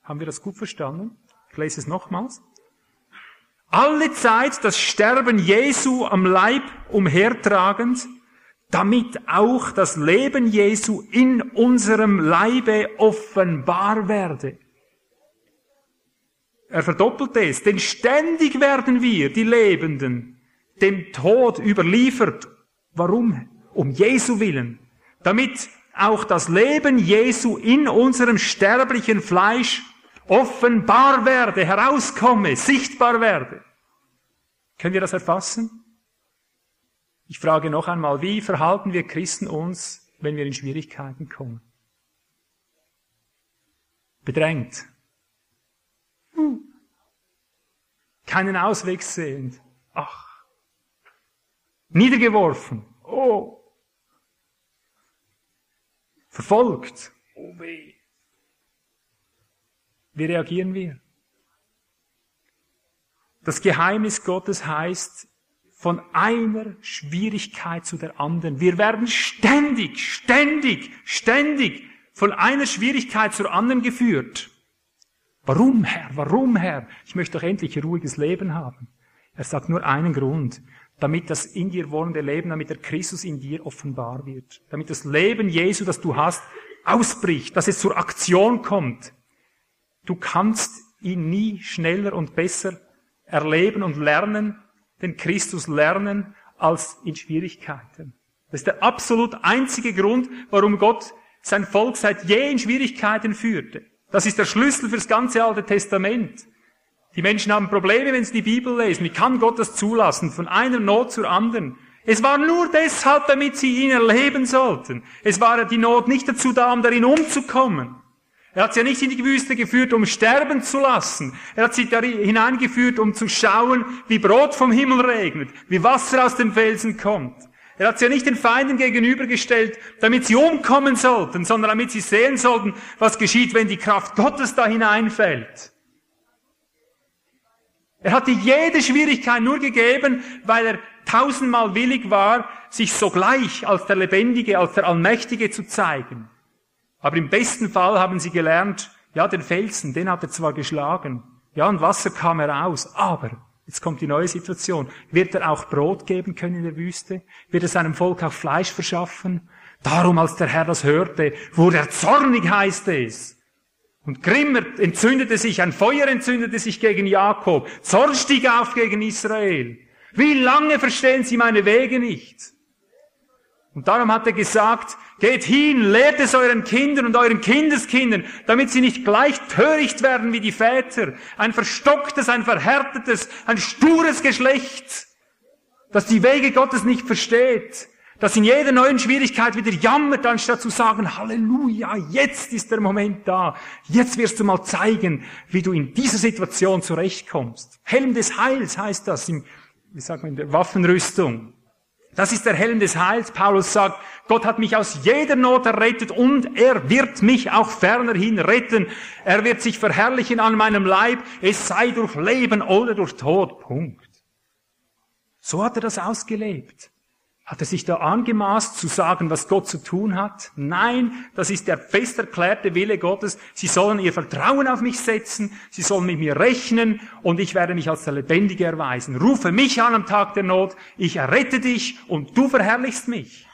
Haben wir das gut verstanden? Ich lese es nochmals. Alle Zeit das Sterben Jesu am Leib umhertragend, damit auch das Leben Jesu in unserem Leibe offenbar werde. Er verdoppelt es, denn ständig werden wir, die Lebenden, dem Tod überliefert. Warum? Um Jesu willen. Damit auch das Leben Jesu in unserem sterblichen Fleisch offenbar werde, herauskomme, sichtbar werde. Können wir das erfassen? Ich frage noch einmal, wie verhalten wir Christen uns, wenn wir in Schwierigkeiten kommen? Bedrängt. Hm. Keinen Ausweg sehend. Ach. Niedergeworfen. Oh. verfolgt. Oh weh. Wie reagieren wir? Das Geheimnis Gottes heißt, von einer Schwierigkeit zu der anderen. Wir werden ständig, ständig, ständig von einer Schwierigkeit zur anderen geführt. Warum, Herr? Warum, Herr? Ich möchte doch endlich ein ruhiges Leben haben. Er sagt nur einen Grund, damit das in dir wohnende Leben, damit der Christus in dir offenbar wird, damit das Leben Jesu, das du hast, ausbricht, dass es zur Aktion kommt. Du kannst ihn nie schneller und besser erleben und lernen, den Christus lernen, als in Schwierigkeiten. Das ist der absolut einzige Grund, warum Gott sein Volk seit je in Schwierigkeiten führte. Das ist der Schlüssel fürs ganze Alte Testament. Die Menschen haben Probleme, wenn sie die Bibel lesen. Wie kann Gott das zulassen? Von einer Not zur anderen. Es war nur deshalb, damit sie ihn erleben sollten. Es war die Not nicht dazu da, um darin umzukommen. Er hat sie ja nicht in die Wüste geführt, um sterben zu lassen. Er hat sie da hineingeführt, um zu schauen, wie Brot vom Himmel regnet, wie Wasser aus dem Felsen kommt. Er hat sie ja nicht den Feinden gegenübergestellt, damit sie umkommen sollten, sondern damit sie sehen sollten, was geschieht, wenn die Kraft Gottes da hineinfällt. Er hatte jede Schwierigkeit nur gegeben, weil er tausendmal willig war, sich sogleich als der Lebendige, als der Allmächtige zu zeigen. Aber im besten Fall haben sie gelernt, ja, den Felsen, den hat er zwar geschlagen, ja, und Wasser kam heraus, aber Jetzt kommt die neue Situation. Wird er auch Brot geben können in der Wüste? Wird er seinem Volk auch Fleisch verschaffen? Darum, als der Herr das hörte, wurde er zornig, heißt es. Und Grimmer entzündete sich, ein Feuer entzündete sich gegen Jakob. Zorn stieg auf gegen Israel. Wie lange verstehen sie meine Wege nicht? Und darum hat er gesagt, geht hin, lehrt es euren Kindern und euren Kindeskindern, damit sie nicht gleich töricht werden wie die Väter. Ein verstocktes, ein verhärtetes, ein stures Geschlecht, das die Wege Gottes nicht versteht, das in jeder neuen Schwierigkeit wieder jammert, anstatt zu sagen, Halleluja, jetzt ist der Moment da. Jetzt wirst du mal zeigen, wie du in dieser Situation zurechtkommst. Helm des Heils heißt das im, wie sagt man, in der Waffenrüstung. Das ist der Helm des Heils. Paulus sagt, Gott hat mich aus jeder Not errettet und er wird mich auch fernerhin retten. Er wird sich verherrlichen an meinem Leib, es sei durch Leben oder durch Tod. Punkt. So hat er das ausgelebt. Hat er sich da angemaßt zu sagen, was Gott zu tun hat? Nein, das ist der fest erklärte Wille Gottes. Sie sollen ihr Vertrauen auf mich setzen, sie sollen mit mir rechnen und ich werde mich als der Lebendige erweisen. Rufe mich an am Tag der Not, ich errette dich und du verherrlichst mich.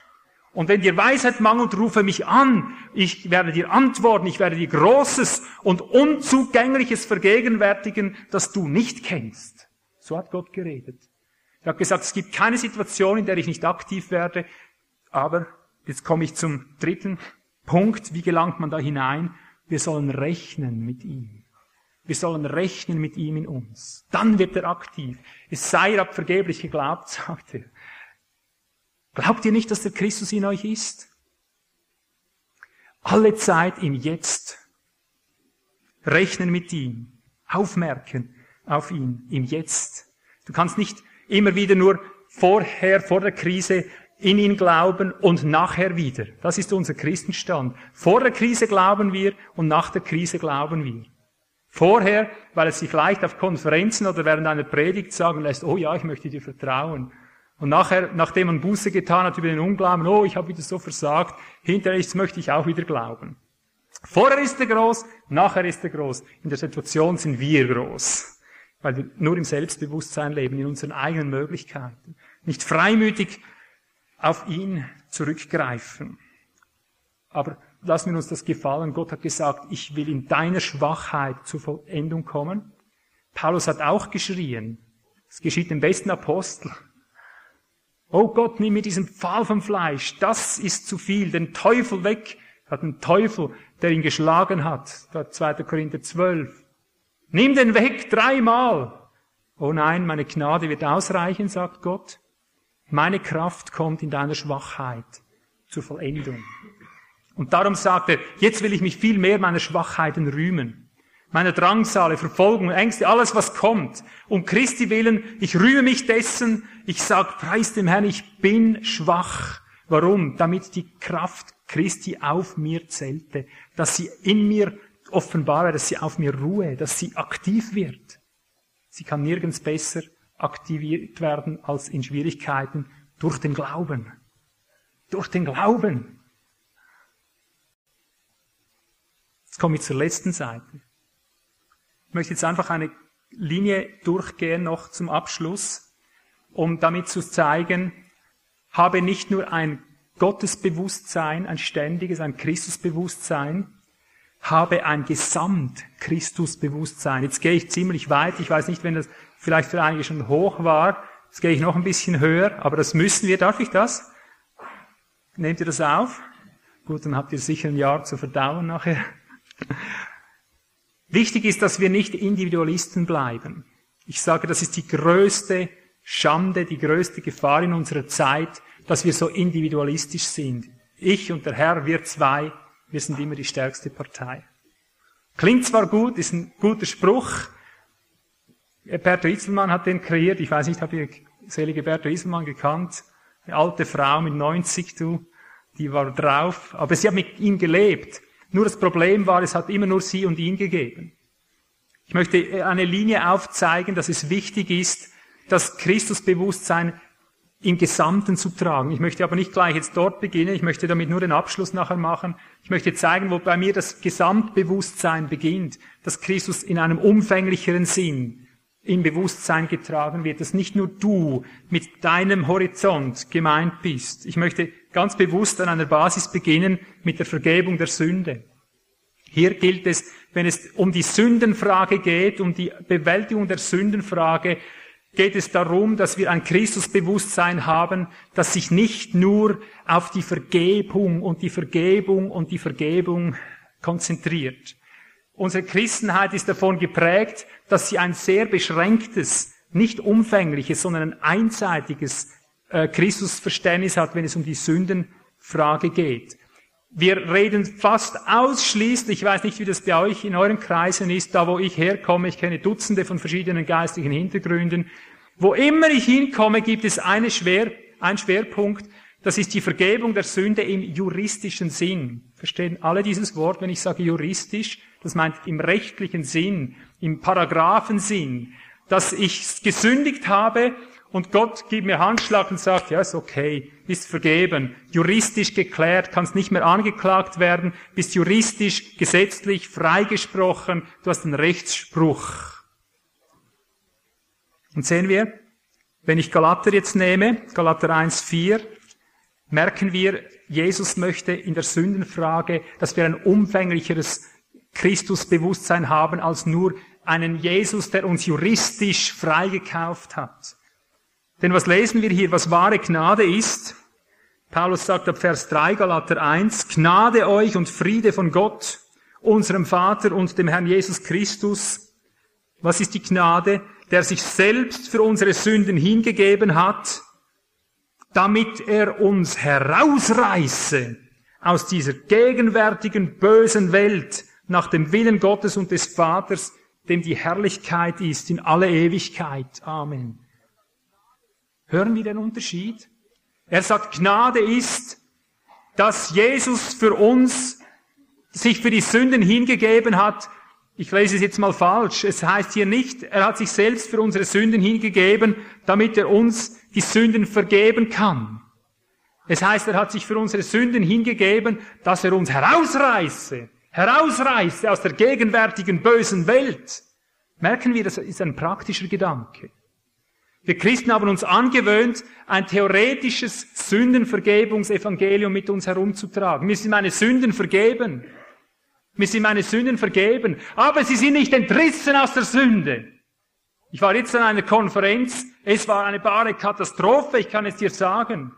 Und wenn dir Weisheit mangelt, rufe mich an. Ich werde dir antworten, ich werde dir Großes und Unzugängliches vergegenwärtigen, das du nicht kennst. So hat Gott geredet. Er hat gesagt, es gibt keine Situation, in der ich nicht aktiv werde. Aber jetzt komme ich zum dritten Punkt. Wie gelangt man da hinein? Wir sollen rechnen mit ihm. Wir sollen rechnen mit ihm in uns. Dann wird er aktiv. Es sei ab vergeblich geglaubt, sagt er. Glaubt ihr nicht, dass der Christus in euch ist? Alle Zeit im Jetzt. Rechnen mit ihm. Aufmerken auf ihn im Jetzt. Du kannst nicht immer wieder nur vorher, vor der Krise in ihn glauben und nachher wieder. Das ist unser Christenstand. Vor der Krise glauben wir und nach der Krise glauben wir. Vorher, weil es sich leicht auf Konferenzen oder während einer Predigt sagen lässt, oh ja, ich möchte dir vertrauen. Und nachher, nachdem man Buße getan hat über den Unglauben, oh, ich habe wieder so versagt, hinterher ist, möchte ich auch wieder glauben. Vorher ist er groß, nachher ist er groß. In der Situation sind wir groß weil wir nur im Selbstbewusstsein leben, in unseren eigenen Möglichkeiten, nicht freimütig auf ihn zurückgreifen. Aber lassen wir uns das gefallen. Gott hat gesagt, ich will in deiner Schwachheit zur Vollendung kommen. Paulus hat auch geschrien. Es geschieht dem besten Apostel. Oh Gott, nimm mir diesen Pfahl vom Fleisch. Das ist zu viel. Den Teufel weg. Er hat einen Teufel, der ihn geschlagen hat. 2. Korinther 12. Nimm den weg dreimal. Oh nein, meine Gnade wird ausreichen, sagt Gott. Meine Kraft kommt in deiner Schwachheit zur Vollendung. Und darum sagt er, jetzt will ich mich viel mehr meiner Schwachheiten rühmen. Meine Drangsale, Verfolgung, Ängste, alles was kommt. Um Christi willen, ich rühme mich dessen. Ich sag, preis dem Herrn, ich bin schwach Warum? Damit die Kraft Christi auf mir zählte, dass sie in mir offenbar, dass sie auf mir ruhe, dass sie aktiv wird. Sie kann nirgends besser aktiviert werden als in Schwierigkeiten durch den Glauben. Durch den Glauben. Jetzt komme ich zur letzten Seite. Ich möchte jetzt einfach eine Linie durchgehen noch zum Abschluss, um damit zu zeigen, habe nicht nur ein Gottesbewusstsein, ein ständiges, ein Christusbewusstsein, habe ein Gesamt-Christusbewusstsein. Jetzt gehe ich ziemlich weit. Ich weiß nicht, wenn das vielleicht für einige schon hoch war. Jetzt gehe ich noch ein bisschen höher, aber das müssen wir. Darf ich das? Nehmt ihr das auf? Gut, dann habt ihr sicher ein Jahr zu verdauen nachher. Wichtig ist, dass wir nicht Individualisten bleiben. Ich sage, das ist die größte Schande, die größte Gefahr in unserer Zeit, dass wir so individualistisch sind. Ich und der Herr, wir zwei, wir sind immer die stärkste Partei. Klingt zwar gut, ist ein guter Spruch. Berto Iselmann hat den kreiert. Ich weiß nicht, habt ihr selige Berto Iselmann gekannt? Eine alte Frau mit 90, du, die war drauf. Aber sie hat mit ihm gelebt. Nur das Problem war, es hat immer nur sie und ihn gegeben. Ich möchte eine Linie aufzeigen, dass es wichtig ist, das Christusbewusstsein im Gesamten zu tragen. Ich möchte aber nicht gleich jetzt dort beginnen, ich möchte damit nur den Abschluss nachher machen. Ich möchte zeigen, wo bei mir das Gesamtbewusstsein beginnt, dass Christus in einem umfänglicheren Sinn im Bewusstsein getragen wird, dass nicht nur du mit deinem Horizont gemeint bist. Ich möchte ganz bewusst an einer Basis beginnen mit der Vergebung der Sünde. Hier gilt es, wenn es um die Sündenfrage geht, um die Bewältigung der Sündenfrage, geht es darum, dass wir ein Christusbewusstsein haben, das sich nicht nur auf die Vergebung und die Vergebung und die Vergebung konzentriert. Unsere Christenheit ist davon geprägt, dass sie ein sehr beschränktes, nicht umfängliches, sondern ein einseitiges äh, Christusverständnis hat, wenn es um die Sündenfrage geht. Wir reden fast ausschließlich, ich weiß nicht, wie das bei euch in euren Kreisen ist, da wo ich herkomme, ich kenne Dutzende von verschiedenen geistigen Hintergründen. Wo immer ich hinkomme, gibt es eine Schwer, einen Schwerpunkt, das ist die Vergebung der Sünde im juristischen Sinn. Verstehen alle dieses Wort, wenn ich sage juristisch? Das meint im rechtlichen Sinn, im Paragraphensinn, dass ich gesündigt habe und Gott gibt mir Handschlag und sagt, ja, ist okay, bist vergeben, juristisch geklärt, kannst nicht mehr angeklagt werden, bist juristisch, gesetzlich freigesprochen, du hast einen Rechtsspruch. Und sehen wir, wenn ich Galater jetzt nehme, Galater 1,4, merken wir, Jesus möchte in der Sündenfrage, dass wir ein umfänglicheres Christusbewusstsein haben als nur einen Jesus, der uns juristisch freigekauft hat. Denn was lesen wir hier, was wahre Gnade ist? Paulus sagt ab Vers 3 Galater 1, Gnade euch und Friede von Gott, unserem Vater und dem Herrn Jesus Christus. Was ist die Gnade? Der sich selbst für unsere Sünden hingegeben hat, damit er uns herausreiße aus dieser gegenwärtigen bösen Welt nach dem Willen Gottes und des Vaters, dem die Herrlichkeit ist in alle Ewigkeit. Amen. Hören wir den Unterschied? Er sagt, Gnade ist, dass Jesus für uns sich für die Sünden hingegeben hat. Ich lese es jetzt mal falsch. Es heißt hier nicht, er hat sich selbst für unsere Sünden hingegeben, damit er uns die Sünden vergeben kann. Es heißt, er hat sich für unsere Sünden hingegeben, dass er uns herausreiße, herausreiße aus der gegenwärtigen bösen Welt. Merken wir, das ist ein praktischer Gedanke. Wir Christen haben uns angewöhnt, ein theoretisches Sündenvergebungsevangelium mit uns herumzutragen. Mir sind meine Sünden vergeben. Mir sind meine Sünden vergeben. Aber sie sind nicht entrissen aus der Sünde. Ich war jetzt an einer Konferenz. Es war eine bare Katastrophe. Ich kann es dir sagen.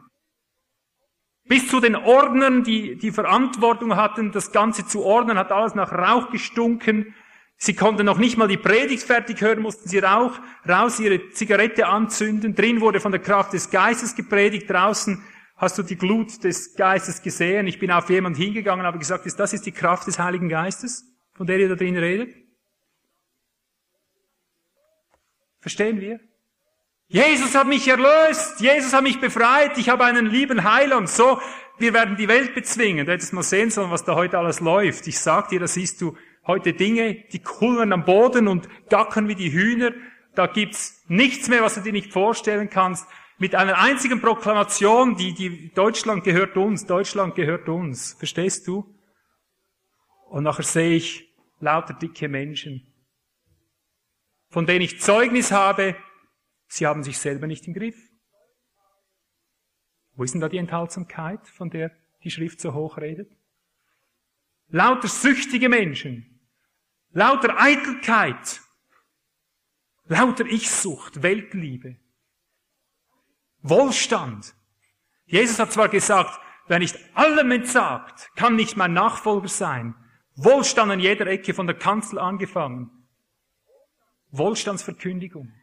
Bis zu den Ordnern, die die Verantwortung hatten, das Ganze zu ordnen, hat alles nach Rauch gestunken. Sie konnten noch nicht mal die Predigt fertig hören, mussten sie Rauch raus ihre Zigarette anzünden. Drin wurde von der Kraft des Geistes gepredigt. Draußen hast du die Glut des Geistes gesehen. Ich bin auf jemand hingegangen, habe gesagt, das ist die Kraft des Heiligen Geistes, von der ihr da drin redet. Verstehen wir? Jesus hat mich erlöst, Jesus hat mich befreit, ich habe einen lieben Heiland. So, wir werden die Welt bezwingen. Du hättest mal sehen sollen, was da heute alles läuft. Ich sag dir, da siehst du heute Dinge, die kullern am Boden und gackern wie die Hühner. Da gibt's nichts mehr, was du dir nicht vorstellen kannst. Mit einer einzigen Proklamation, die, die Deutschland gehört uns, Deutschland gehört uns. Verstehst du? Und nachher sehe ich lauter dicke Menschen, von denen ich Zeugnis habe, sie haben sich selber nicht im Griff. Wo ist denn da die Enthaltsamkeit, von der die Schrift so hoch redet? Lauter süchtige Menschen, lauter Eitelkeit, lauter Ich-Sucht, Weltliebe, Wohlstand. Jesus hat zwar gesagt, wer nicht allem entsagt, kann nicht mein Nachfolger sein. Wohlstand an jeder Ecke, von der Kanzel angefangen. Wohlstandsverkündigung.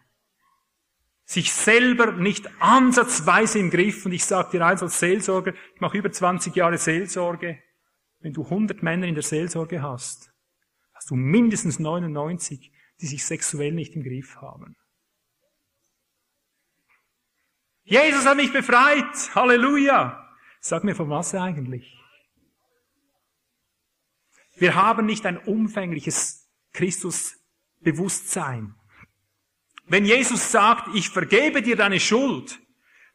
Sich selber nicht ansatzweise im Griff. Und ich sage dir eins als Seelsorger, ich mache über 20 Jahre Seelsorge. Wenn du 100 Männer in der Seelsorge hast, hast du mindestens 99, die sich sexuell nicht im Griff haben. Jesus hat mich befreit. Halleluja. Sag mir, von was eigentlich? Wir haben nicht ein umfängliches Christusbewusstsein. Wenn Jesus sagt, ich vergebe dir deine Schuld,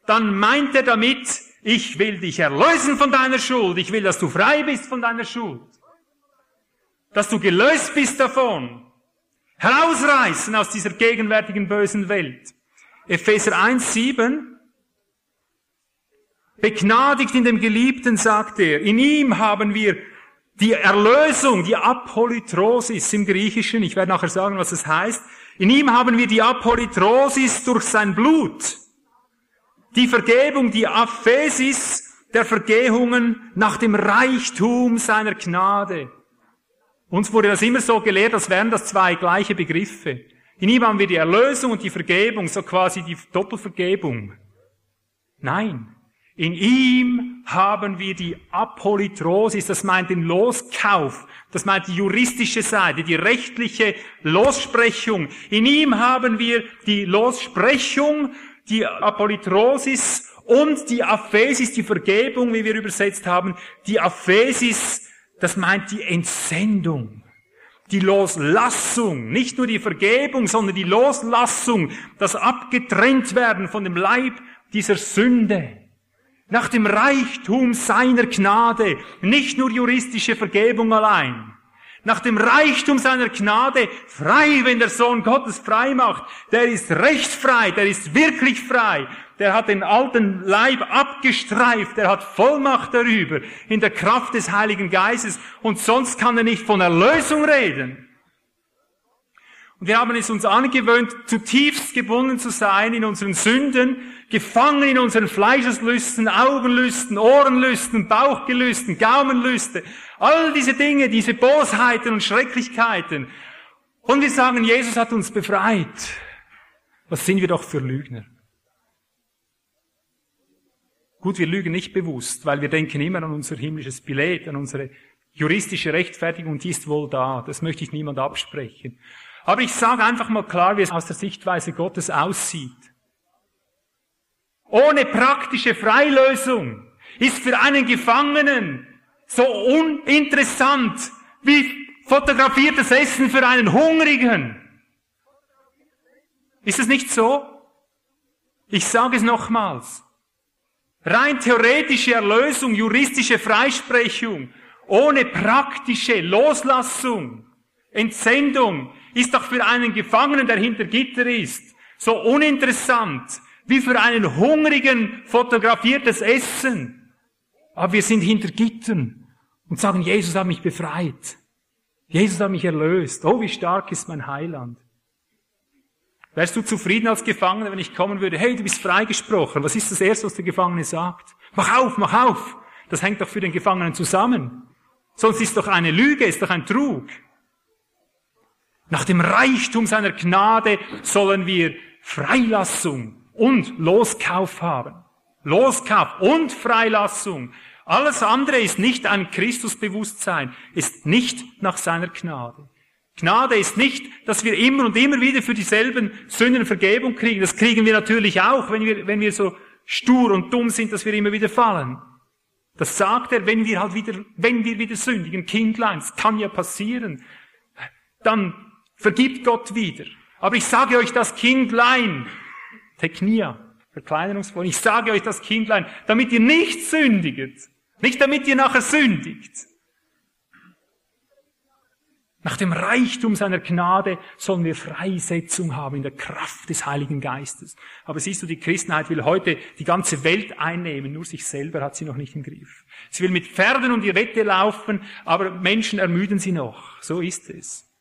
dann meint er damit, ich will dich erlösen von deiner Schuld. Ich will, dass du frei bist von deiner Schuld. Dass du gelöst bist davon. Herausreißen aus dieser gegenwärtigen bösen Welt. Epheser 1, 7. Begnadigt in dem Geliebten, sagt er. In ihm haben wir die Erlösung, die Apolytrosis im Griechischen, ich werde nachher sagen, was es heißt. In ihm haben wir die Apolytrosis durch sein Blut. Die Vergebung, die Aphesis der Vergehungen nach dem Reichtum seiner Gnade. Uns wurde das immer so gelehrt, als wären das zwei gleiche Begriffe. In ihm haben wir die Erlösung und die Vergebung, so quasi die Doppelvergebung. Nein. In ihm haben wir die Apolytrosis, das meint den Loskauf, das meint die juristische Seite, die rechtliche Lossprechung. In ihm haben wir die Lossprechung, die Apolytrosis und die Aphesis, die Vergebung, wie wir übersetzt haben. Die Aphesis, das meint die Entsendung die Loslassung, nicht nur die Vergebung, sondern die Loslassung, das abgetrennt werden von dem Leib dieser Sünde. Nach dem Reichtum seiner Gnade, nicht nur juristische Vergebung allein, nach dem Reichtum seiner Gnade, frei, wenn der Sohn Gottes frei macht, der ist recht frei, der ist wirklich frei, der hat den alten Leib abgestreift, der hat Vollmacht darüber, in der Kraft des Heiligen Geistes, und sonst kann er nicht von Erlösung reden. Und wir haben es uns angewöhnt, zutiefst gebunden zu sein in unseren Sünden, gefangen in unseren Fleischeslüsten, Augenlüsten, Ohrenlüsten, Bauchgelüsten, Gaumenlüste, all diese Dinge, diese Bosheiten und Schrecklichkeiten. Und wir sagen, Jesus hat uns befreit. Was sind wir doch für Lügner? Gut, wir lügen nicht bewusst, weil wir denken immer an unser himmlisches Billett, an unsere juristische Rechtfertigung, die ist wohl da. Das möchte ich niemand absprechen. Aber ich sage einfach mal klar, wie es aus der Sichtweise Gottes aussieht. Ohne praktische Freilösung ist für einen Gefangenen so uninteressant wie fotografiertes Essen für einen Hungrigen. Ist es nicht so? Ich sage es nochmals. Rein theoretische Erlösung, juristische Freisprechung, ohne praktische Loslassung, Entsendung, ist doch für einen Gefangenen, der hinter Gitter ist, so uninteressant wie für einen Hungrigen fotografiertes Essen. Aber wir sind hinter Gittern und sagen, Jesus hat mich befreit. Jesus hat mich erlöst. Oh, wie stark ist mein Heiland. Wärst du zufrieden als Gefangener, wenn ich kommen würde, hey, du bist freigesprochen. Was ist das Erste, was der Gefangene sagt? Mach auf, mach auf. Das hängt doch für den Gefangenen zusammen. Sonst ist doch eine Lüge, ist doch ein Trug. Nach dem Reichtum seiner Gnade sollen wir Freilassung und Loskauf haben. Loskauf und Freilassung. Alles andere ist nicht ein Christusbewusstsein, ist nicht nach seiner Gnade. Gnade ist nicht, dass wir immer und immer wieder für dieselben Sünden Vergebung kriegen. Das kriegen wir natürlich auch, wenn wir, wenn wir so stur und dumm sind, dass wir immer wieder fallen. Das sagt er, wenn wir halt wieder, wenn wir wieder sündigen, Kindlein, das kann ja passieren, dann vergibt Gott wieder. Aber ich sage euch das Kindlein, Teknia, Verkleinerungsform, ich sage euch das Kindlein, damit ihr nicht sündiget, nicht damit ihr nachher sündigt. Nach dem Reichtum seiner Gnade sollen wir Freisetzung haben in der Kraft des Heiligen Geistes. Aber siehst du, die Christenheit will heute die ganze Welt einnehmen, nur sich selber hat sie noch nicht im Griff. Sie will mit Pferden um die Wette laufen, aber Menschen ermüden sie noch. So ist es.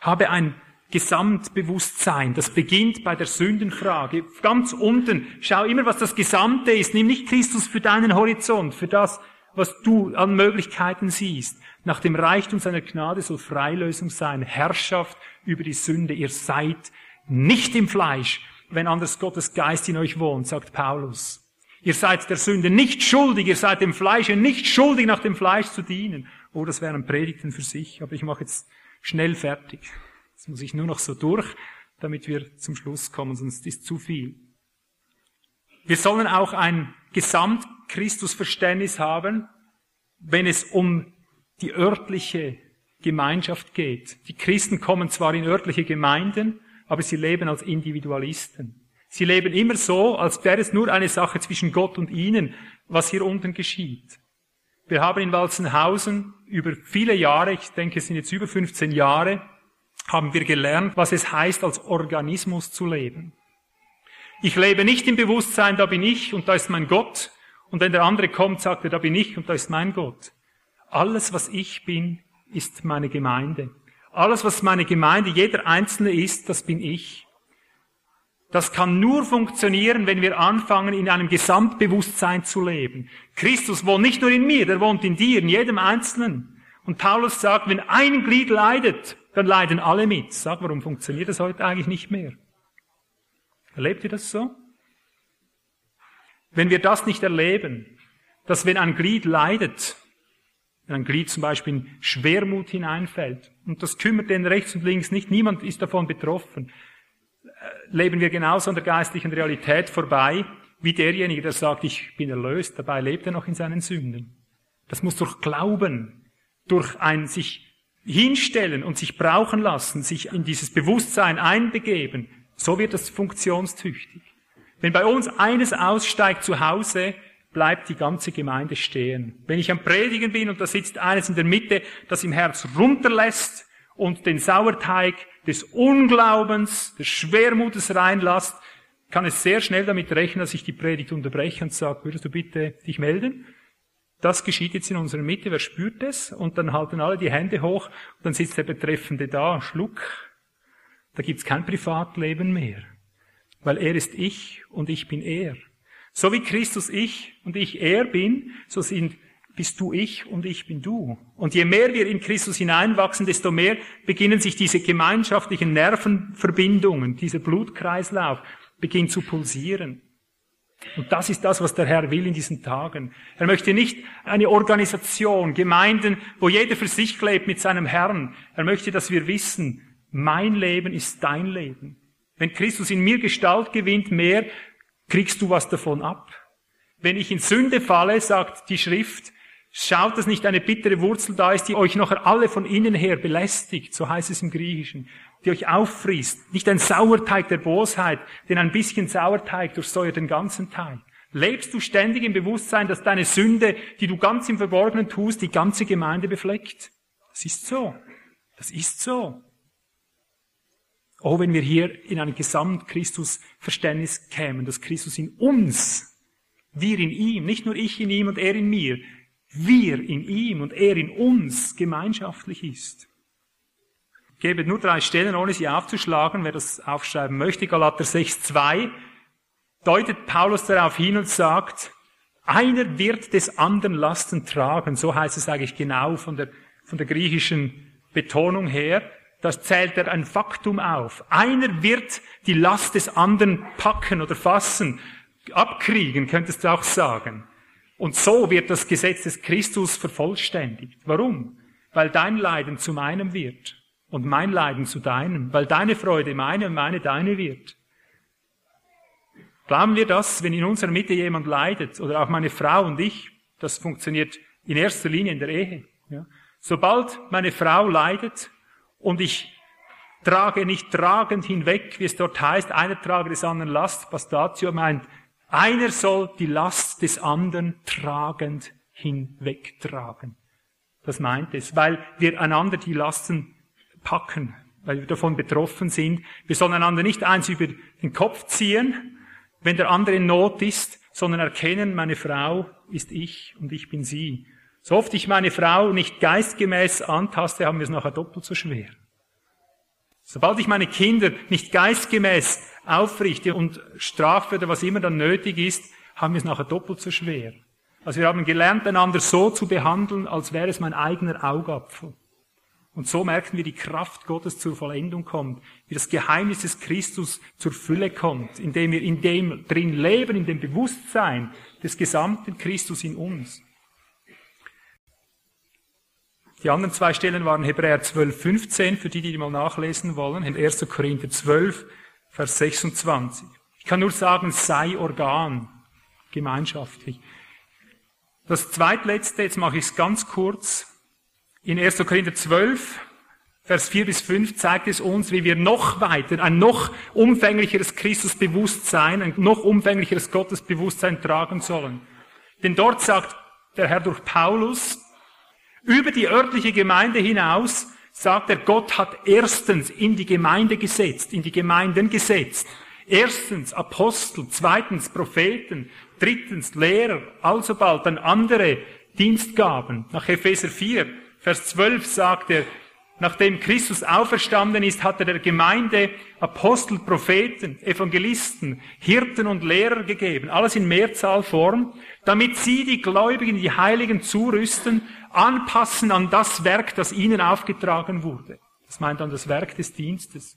Habe ein Gesamtbewusstsein. Das beginnt bei der Sündenfrage. Ganz unten, schau immer, was das Gesamte ist. Nimm nicht Christus für deinen Horizont, für das, was du an Möglichkeiten siehst. Nach dem Reichtum seiner Gnade soll Freilösung sein, Herrschaft über die Sünde. Ihr seid nicht im Fleisch, wenn anders Gottes Geist in euch wohnt, sagt Paulus. Ihr seid der Sünde nicht schuldig, ihr seid dem Fleische nicht schuldig, nach dem Fleisch zu dienen. Oh, das wären Predigten für sich, aber ich mache jetzt schnell fertig. Jetzt muss ich nur noch so durch, damit wir zum Schluss kommen, sonst ist zu viel. Wir sollen auch ein Gesamt-Christus-Verständnis haben, wenn es um die örtliche Gemeinschaft geht. Die Christen kommen zwar in örtliche Gemeinden, aber sie leben als Individualisten. Sie leben immer so, als wäre es nur eine Sache zwischen Gott und ihnen, was hier unten geschieht. Wir haben in Walzenhausen über viele Jahre, ich denke es sind jetzt über 15 Jahre, haben wir gelernt, was es heißt, als Organismus zu leben. Ich lebe nicht im Bewusstsein, da bin ich und da ist mein Gott. Und wenn der andere kommt, sagt er, da bin ich und da ist mein Gott. Alles, was ich bin, ist meine Gemeinde. Alles, was meine Gemeinde, jeder Einzelne ist, das bin ich. Das kann nur funktionieren, wenn wir anfangen, in einem Gesamtbewusstsein zu leben. Christus wohnt nicht nur in mir, der wohnt in dir, in jedem Einzelnen. Und Paulus sagt, wenn ein Glied leidet, dann leiden alle mit. Sag, warum funktioniert das heute eigentlich nicht mehr? Erlebt ihr das so? Wenn wir das nicht erleben, dass wenn ein Glied leidet, wenn ein Glied zum Beispiel in Schwermut hineinfällt, und das kümmert den rechts und links nicht, niemand ist davon betroffen, äh, leben wir genauso an der geistlichen Realität vorbei, wie derjenige, der sagt, ich bin erlöst, dabei lebt er noch in seinen Sünden. Das muss durch Glauben, durch ein sich hinstellen und sich brauchen lassen, sich in dieses Bewusstsein einbegeben, so wird es funktionstüchtig. Wenn bei uns eines aussteigt zu Hause, bleibt die ganze Gemeinde stehen. Wenn ich am Predigen bin und da sitzt eines in der Mitte, das im Herz runterlässt und den Sauerteig des Unglaubens, des Schwermutes reinlasst, kann es sehr schnell damit rechnen, dass ich die Predigt unterbreche und sage, würdest du bitte dich melden? Das geschieht jetzt in unserer Mitte, wer spürt es? Und dann halten alle die Hände hoch und dann sitzt der Betreffende da, Schluck. Da gibt's kein Privatleben mehr. Weil er ist ich und ich bin er. So wie Christus ich und ich er bin, so sind, bist du ich und ich bin du. Und je mehr wir in Christus hineinwachsen, desto mehr beginnen sich diese gemeinschaftlichen Nervenverbindungen, dieser Blutkreislauf, beginnt zu pulsieren. Und das ist das, was der Herr will in diesen Tagen. Er möchte nicht eine Organisation, Gemeinden, wo jeder für sich lebt mit seinem Herrn. Er möchte, dass wir wissen, mein Leben ist dein Leben. Wenn Christus in mir Gestalt gewinnt, mehr, kriegst du was davon ab. Wenn ich in Sünde falle, sagt die Schrift, schaut, dass nicht eine bittere Wurzel da ist, die euch nachher alle von innen her belästigt, so heißt es im Griechischen die euch auffrisst. Nicht ein Sauerteig der Bosheit, denn ein bisschen Sauerteig durchsäuert den ganzen Teig. Lebst du ständig im Bewusstsein, dass deine Sünde, die du ganz im Verborgenen tust, die ganze Gemeinde befleckt? Das ist so. Das ist so. Oh, wenn wir hier in ein Gesamt-Christus-Verständnis kämen, dass Christus in uns, wir in ihm, nicht nur ich in ihm und er in mir, wir in ihm und er in uns gemeinschaftlich ist gebe nur drei Stellen, ohne sie aufzuschlagen, wer das aufschreiben möchte. Galater 6,2 deutet Paulus darauf hin und sagt, einer wird des anderen Lasten tragen. So heißt es eigentlich genau von der, von der griechischen Betonung her. Das zählt er ein Faktum auf. Einer wird die Last des anderen packen oder fassen, abkriegen, könntest du auch sagen. Und so wird das Gesetz des Christus vervollständigt. Warum? weil dein Leiden zu meinem wird und mein Leiden zu deinem, weil deine Freude meine und meine deine wird. Glauben wir das, wenn in unserer Mitte jemand leidet, oder auch meine Frau und ich, das funktioniert in erster Linie in der Ehe. Ja. Sobald meine Frau leidet und ich trage nicht tragend hinweg, wie es dort heißt, einer trage des anderen Last, Pastatio meint, einer soll die Last des anderen tragend hinwegtragen. Das meint es, weil wir einander die Lasten packen, weil wir davon betroffen sind. Wir sollen einander nicht eins über den Kopf ziehen, wenn der andere in Not ist, sondern erkennen, meine Frau ist ich und ich bin sie. So oft ich meine Frau nicht geistgemäß antaste, haben wir es nachher doppelt so schwer. Sobald ich meine Kinder nicht geistgemäß aufrichte und strafe oder was immer dann nötig ist, haben wir es nachher doppelt so schwer. Also wir haben gelernt, einander so zu behandeln, als wäre es mein eigener Augapfel. Und so merken wir, die Kraft Gottes zur Vollendung kommt, wie das Geheimnis des Christus zur Fülle kommt, indem wir in dem drin leben, in dem Bewusstsein des gesamten Christus in uns. Die anderen zwei Stellen waren Hebräer 12, 15, für die, die mal nachlesen wollen, in 1. Korinther 12, Vers 26. Ich kann nur sagen, sei Organ, gemeinschaftlich. Das zweitletzte, jetzt mache ich es ganz kurz. In 1. Korinther 12, Vers 4 bis 5 zeigt es uns, wie wir noch weiter ein noch umfänglicheres Christusbewusstsein, ein noch umfänglicheres Gottesbewusstsein tragen sollen. Denn dort sagt der Herr durch Paulus, über die örtliche Gemeinde hinaus sagt er, Gott hat erstens in die Gemeinde gesetzt, in die Gemeinden gesetzt. Erstens Apostel, zweitens Propheten, drittens Lehrer, alsobald dann andere Dienstgaben. Nach Epheser 4, Vers 12 sagt er, nachdem Christus auferstanden ist, hat er der Gemeinde Apostel, Propheten, Evangelisten, Hirten und Lehrer gegeben, alles in Mehrzahlform, damit sie die Gläubigen, die Heiligen zurüsten, anpassen an das Werk, das ihnen aufgetragen wurde. Das meint dann das Werk des Dienstes.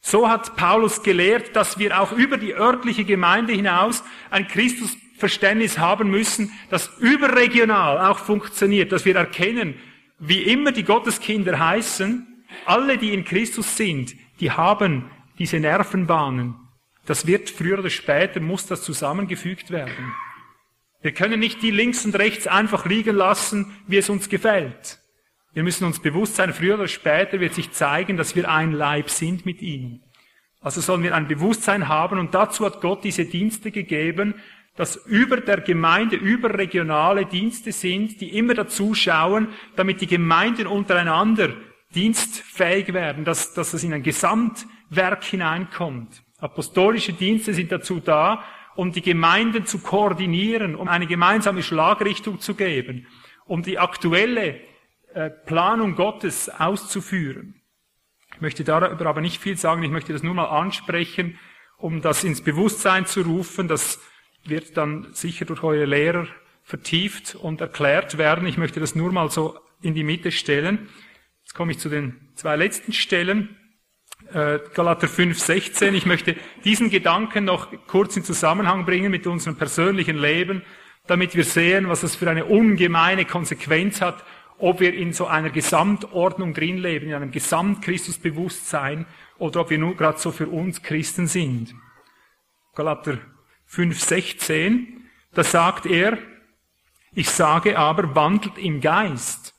So hat Paulus gelehrt, dass wir auch über die örtliche Gemeinde hinaus ein Christusverständnis haben müssen, das überregional auch funktioniert, dass wir erkennen, wie immer die Gotteskinder heißen, alle, die in Christus sind, die haben diese Nervenbahnen. Das wird früher oder später, muss das zusammengefügt werden. Wir können nicht die links und rechts einfach liegen lassen, wie es uns gefällt. Wir müssen uns bewusst sein, früher oder später wird sich zeigen, dass wir ein Leib sind mit ihm. Also sollen wir ein Bewusstsein haben und dazu hat Gott diese Dienste gegeben, dass über der Gemeinde überregionale Dienste sind, die immer dazu schauen, damit die Gemeinden untereinander dienstfähig werden, dass, dass es in ein Gesamtwerk hineinkommt. Apostolische Dienste sind dazu da, um die Gemeinden zu koordinieren, um eine gemeinsame Schlagrichtung zu geben, um die aktuelle äh, Planung Gottes auszuführen. Ich möchte darüber aber nicht viel sagen, ich möchte das nur mal ansprechen, um das ins Bewusstsein zu rufen. Das wird dann sicher durch eure Lehrer vertieft und erklärt werden. Ich möchte das nur mal so in die Mitte stellen. Jetzt komme ich zu den zwei letzten Stellen. Äh, Galater 5, 16. Ich möchte diesen Gedanken noch kurz in Zusammenhang bringen mit unserem persönlichen Leben, damit wir sehen, was das für eine ungemeine Konsequenz hat, ob wir in so einer Gesamtordnung drin leben, in einem Gesamtchristusbewusstsein oder ob wir nur gerade so für uns Christen sind. Galater 5, 16. Da sagt er, ich sage aber, wandelt im Geist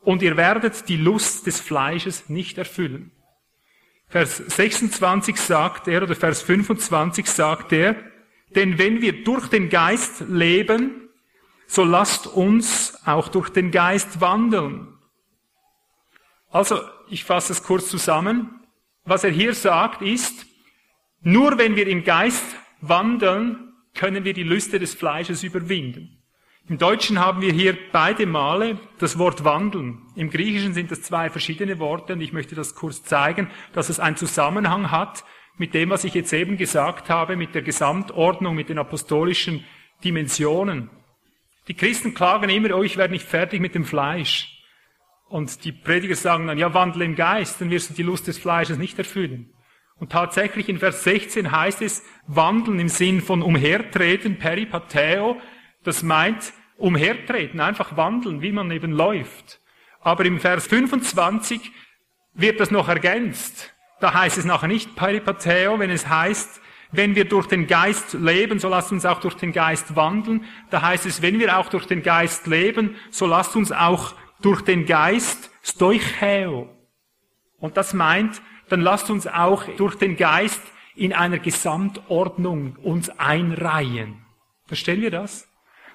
und ihr werdet die Lust des Fleisches nicht erfüllen. Vers 26 sagt er, oder Vers 25 sagt er, denn wenn wir durch den Geist leben, so lasst uns auch durch den Geist wandeln. Also, ich fasse es kurz zusammen. Was er hier sagt ist, nur wenn wir im Geist wandeln, können wir die Lüste des Fleisches überwinden. Im Deutschen haben wir hier beide Male das Wort wandeln. Im Griechischen sind das zwei verschiedene Worte und ich möchte das kurz zeigen, dass es einen Zusammenhang hat mit dem, was ich jetzt eben gesagt habe, mit der Gesamtordnung, mit den apostolischen Dimensionen. Die Christen klagen immer, oh, ich werde nicht fertig mit dem Fleisch. Und die Prediger sagen dann, ja, wandle im Geist, dann wirst du die Lust des Fleisches nicht erfüllen. Und tatsächlich in Vers 16 heißt es, wandeln im Sinn von umhertreten, peripateo, das meint, umhertreten, einfach wandeln, wie man eben läuft. Aber im Vers 25 wird das noch ergänzt. Da heißt es nachher nicht Peripateo, wenn es heißt, wenn wir durch den Geist leben, so lasst uns auch durch den Geist wandeln. Da heißt es, wenn wir auch durch den Geist leben, so lasst uns auch durch den Geist stoicheo. Und das meint, dann lasst uns auch durch den Geist in einer Gesamtordnung uns einreihen. Verstehen wir das?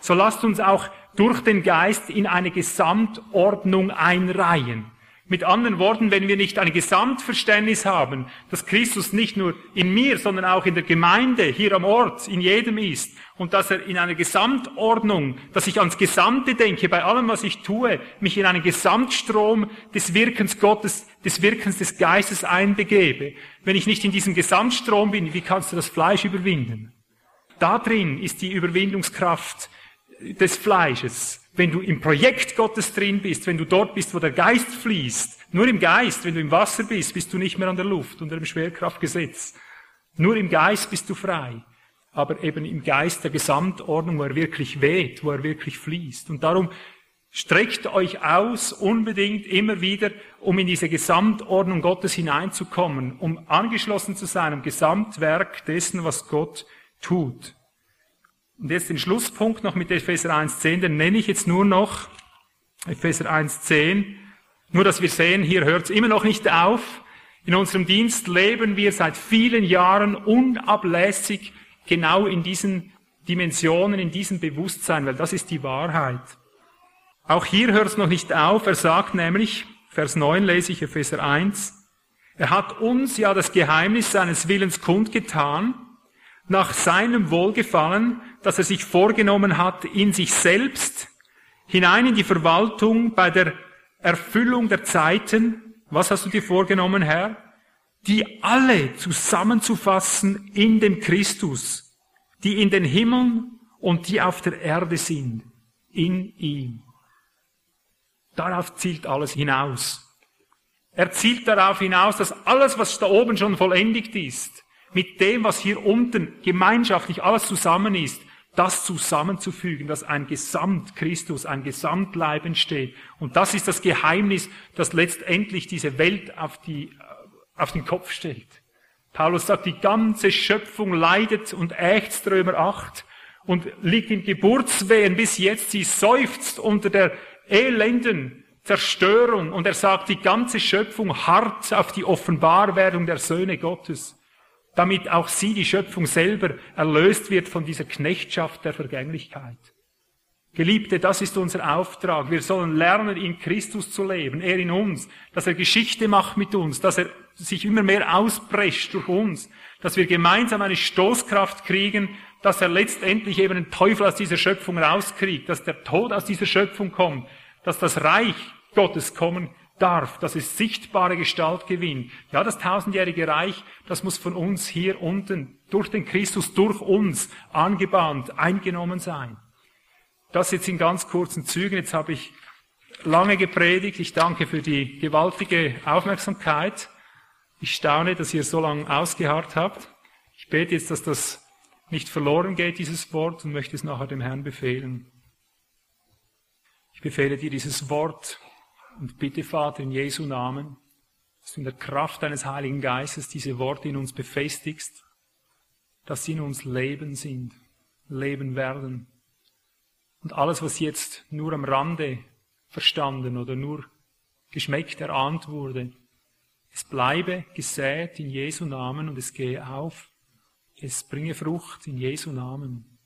So lasst uns auch durch den Geist in eine Gesamtordnung einreihen. Mit anderen Worten, wenn wir nicht ein Gesamtverständnis haben, dass Christus nicht nur in mir, sondern auch in der Gemeinde, hier am Ort, in jedem ist, und dass er in einer Gesamtordnung, dass ich ans Gesamte denke, bei allem, was ich tue, mich in einen Gesamtstrom des Wirkens Gottes, des Wirkens des Geistes einbegebe. Wenn ich nicht in diesem Gesamtstrom bin, wie kannst du das Fleisch überwinden? Da drin ist die Überwindungskraft des Fleisches wenn du im Projekt Gottes drin bist, wenn du dort bist, wo der Geist fließt, nur im Geist, wenn du im Wasser bist, bist du nicht mehr an der Luft unter dem Schwerkraftgesetz. Nur im Geist bist du frei. Aber eben im Geist der Gesamtordnung, wo er wirklich weht, wo er wirklich fließt. Und darum streckt euch aus, unbedingt immer wieder, um in diese Gesamtordnung Gottes hineinzukommen, um angeschlossen zu sein am Gesamtwerk dessen, was Gott tut. Und jetzt den Schlusspunkt noch mit Epheser 1.10, den nenne ich jetzt nur noch Epheser 1.10. Nur, dass wir sehen, hier hört es immer noch nicht auf. In unserem Dienst leben wir seit vielen Jahren unablässig genau in diesen Dimensionen, in diesem Bewusstsein, weil das ist die Wahrheit. Auch hier hört es noch nicht auf. Er sagt nämlich, Vers 9 lese ich Epheser 1, er hat uns ja das Geheimnis seines Willens kundgetan, nach seinem Wohlgefallen, dass er sich vorgenommen hat, in sich selbst, hinein in die Verwaltung bei der Erfüllung der Zeiten. Was hast du dir vorgenommen, Herr? Die alle zusammenzufassen in dem Christus, die in den Himmeln und die auf der Erde sind, in ihm. Darauf zielt alles hinaus. Er zielt darauf hinaus, dass alles, was da oben schon vollendigt ist, mit dem, was hier unten gemeinschaftlich alles zusammen ist, das zusammenzufügen, dass ein Gesamt Christus, ein Gesamtleib entsteht. Und das ist das Geheimnis, das letztendlich diese Welt auf, die, auf den Kopf stellt. Paulus sagt, die ganze Schöpfung leidet und ächzt Römer 8 und liegt in Geburtswehen bis jetzt. Sie seufzt unter der elenden Zerstörung und er sagt, die ganze Schöpfung harrt auf die Offenbarwerdung der Söhne Gottes damit auch sie, die Schöpfung selber, erlöst wird von dieser Knechtschaft der Vergänglichkeit. Geliebte, das ist unser Auftrag. Wir sollen lernen, in Christus zu leben, er in uns, dass er Geschichte macht mit uns, dass er sich immer mehr ausprescht durch uns, dass wir gemeinsam eine Stoßkraft kriegen, dass er letztendlich eben den Teufel aus dieser Schöpfung rauskriegt, dass der Tod aus dieser Schöpfung kommt, dass das Reich Gottes kommen darf, dass es sichtbare Gestalt gewinnt. Ja, das tausendjährige Reich, das muss von uns hier unten, durch den Christus, durch uns angebahnt, eingenommen sein. Das jetzt in ganz kurzen Zügen. Jetzt habe ich lange gepredigt. Ich danke für die gewaltige Aufmerksamkeit. Ich staune, dass ihr so lange ausgeharrt habt. Ich bete jetzt, dass das nicht verloren geht, dieses Wort, und möchte es nachher dem Herrn befehlen. Ich befehle dir dieses Wort und bitte, Vater, in Jesu Namen, dass du in der Kraft deines Heiligen Geistes diese Worte in uns befestigst, dass sie in uns Leben sind, Leben werden. Und alles, was jetzt nur am Rande verstanden oder nur geschmeckt erahnt wurde, es bleibe gesät in Jesu Namen und es gehe auf. Es bringe Frucht in Jesu Namen.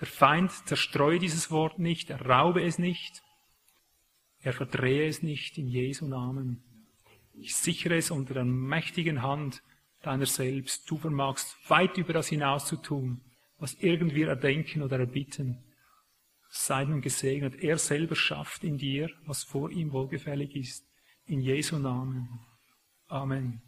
Der Feind zerstreue dieses Wort nicht, er raube es nicht, er verdrehe es nicht in Jesu Namen. Ich sichere es unter der mächtigen Hand deiner selbst. Du vermagst weit über das hinaus zu tun, was irgendwie erdenken oder erbitten. Sei nun gesegnet. Er selber schafft in dir, was vor ihm wohlgefällig ist. In Jesu Namen. Amen.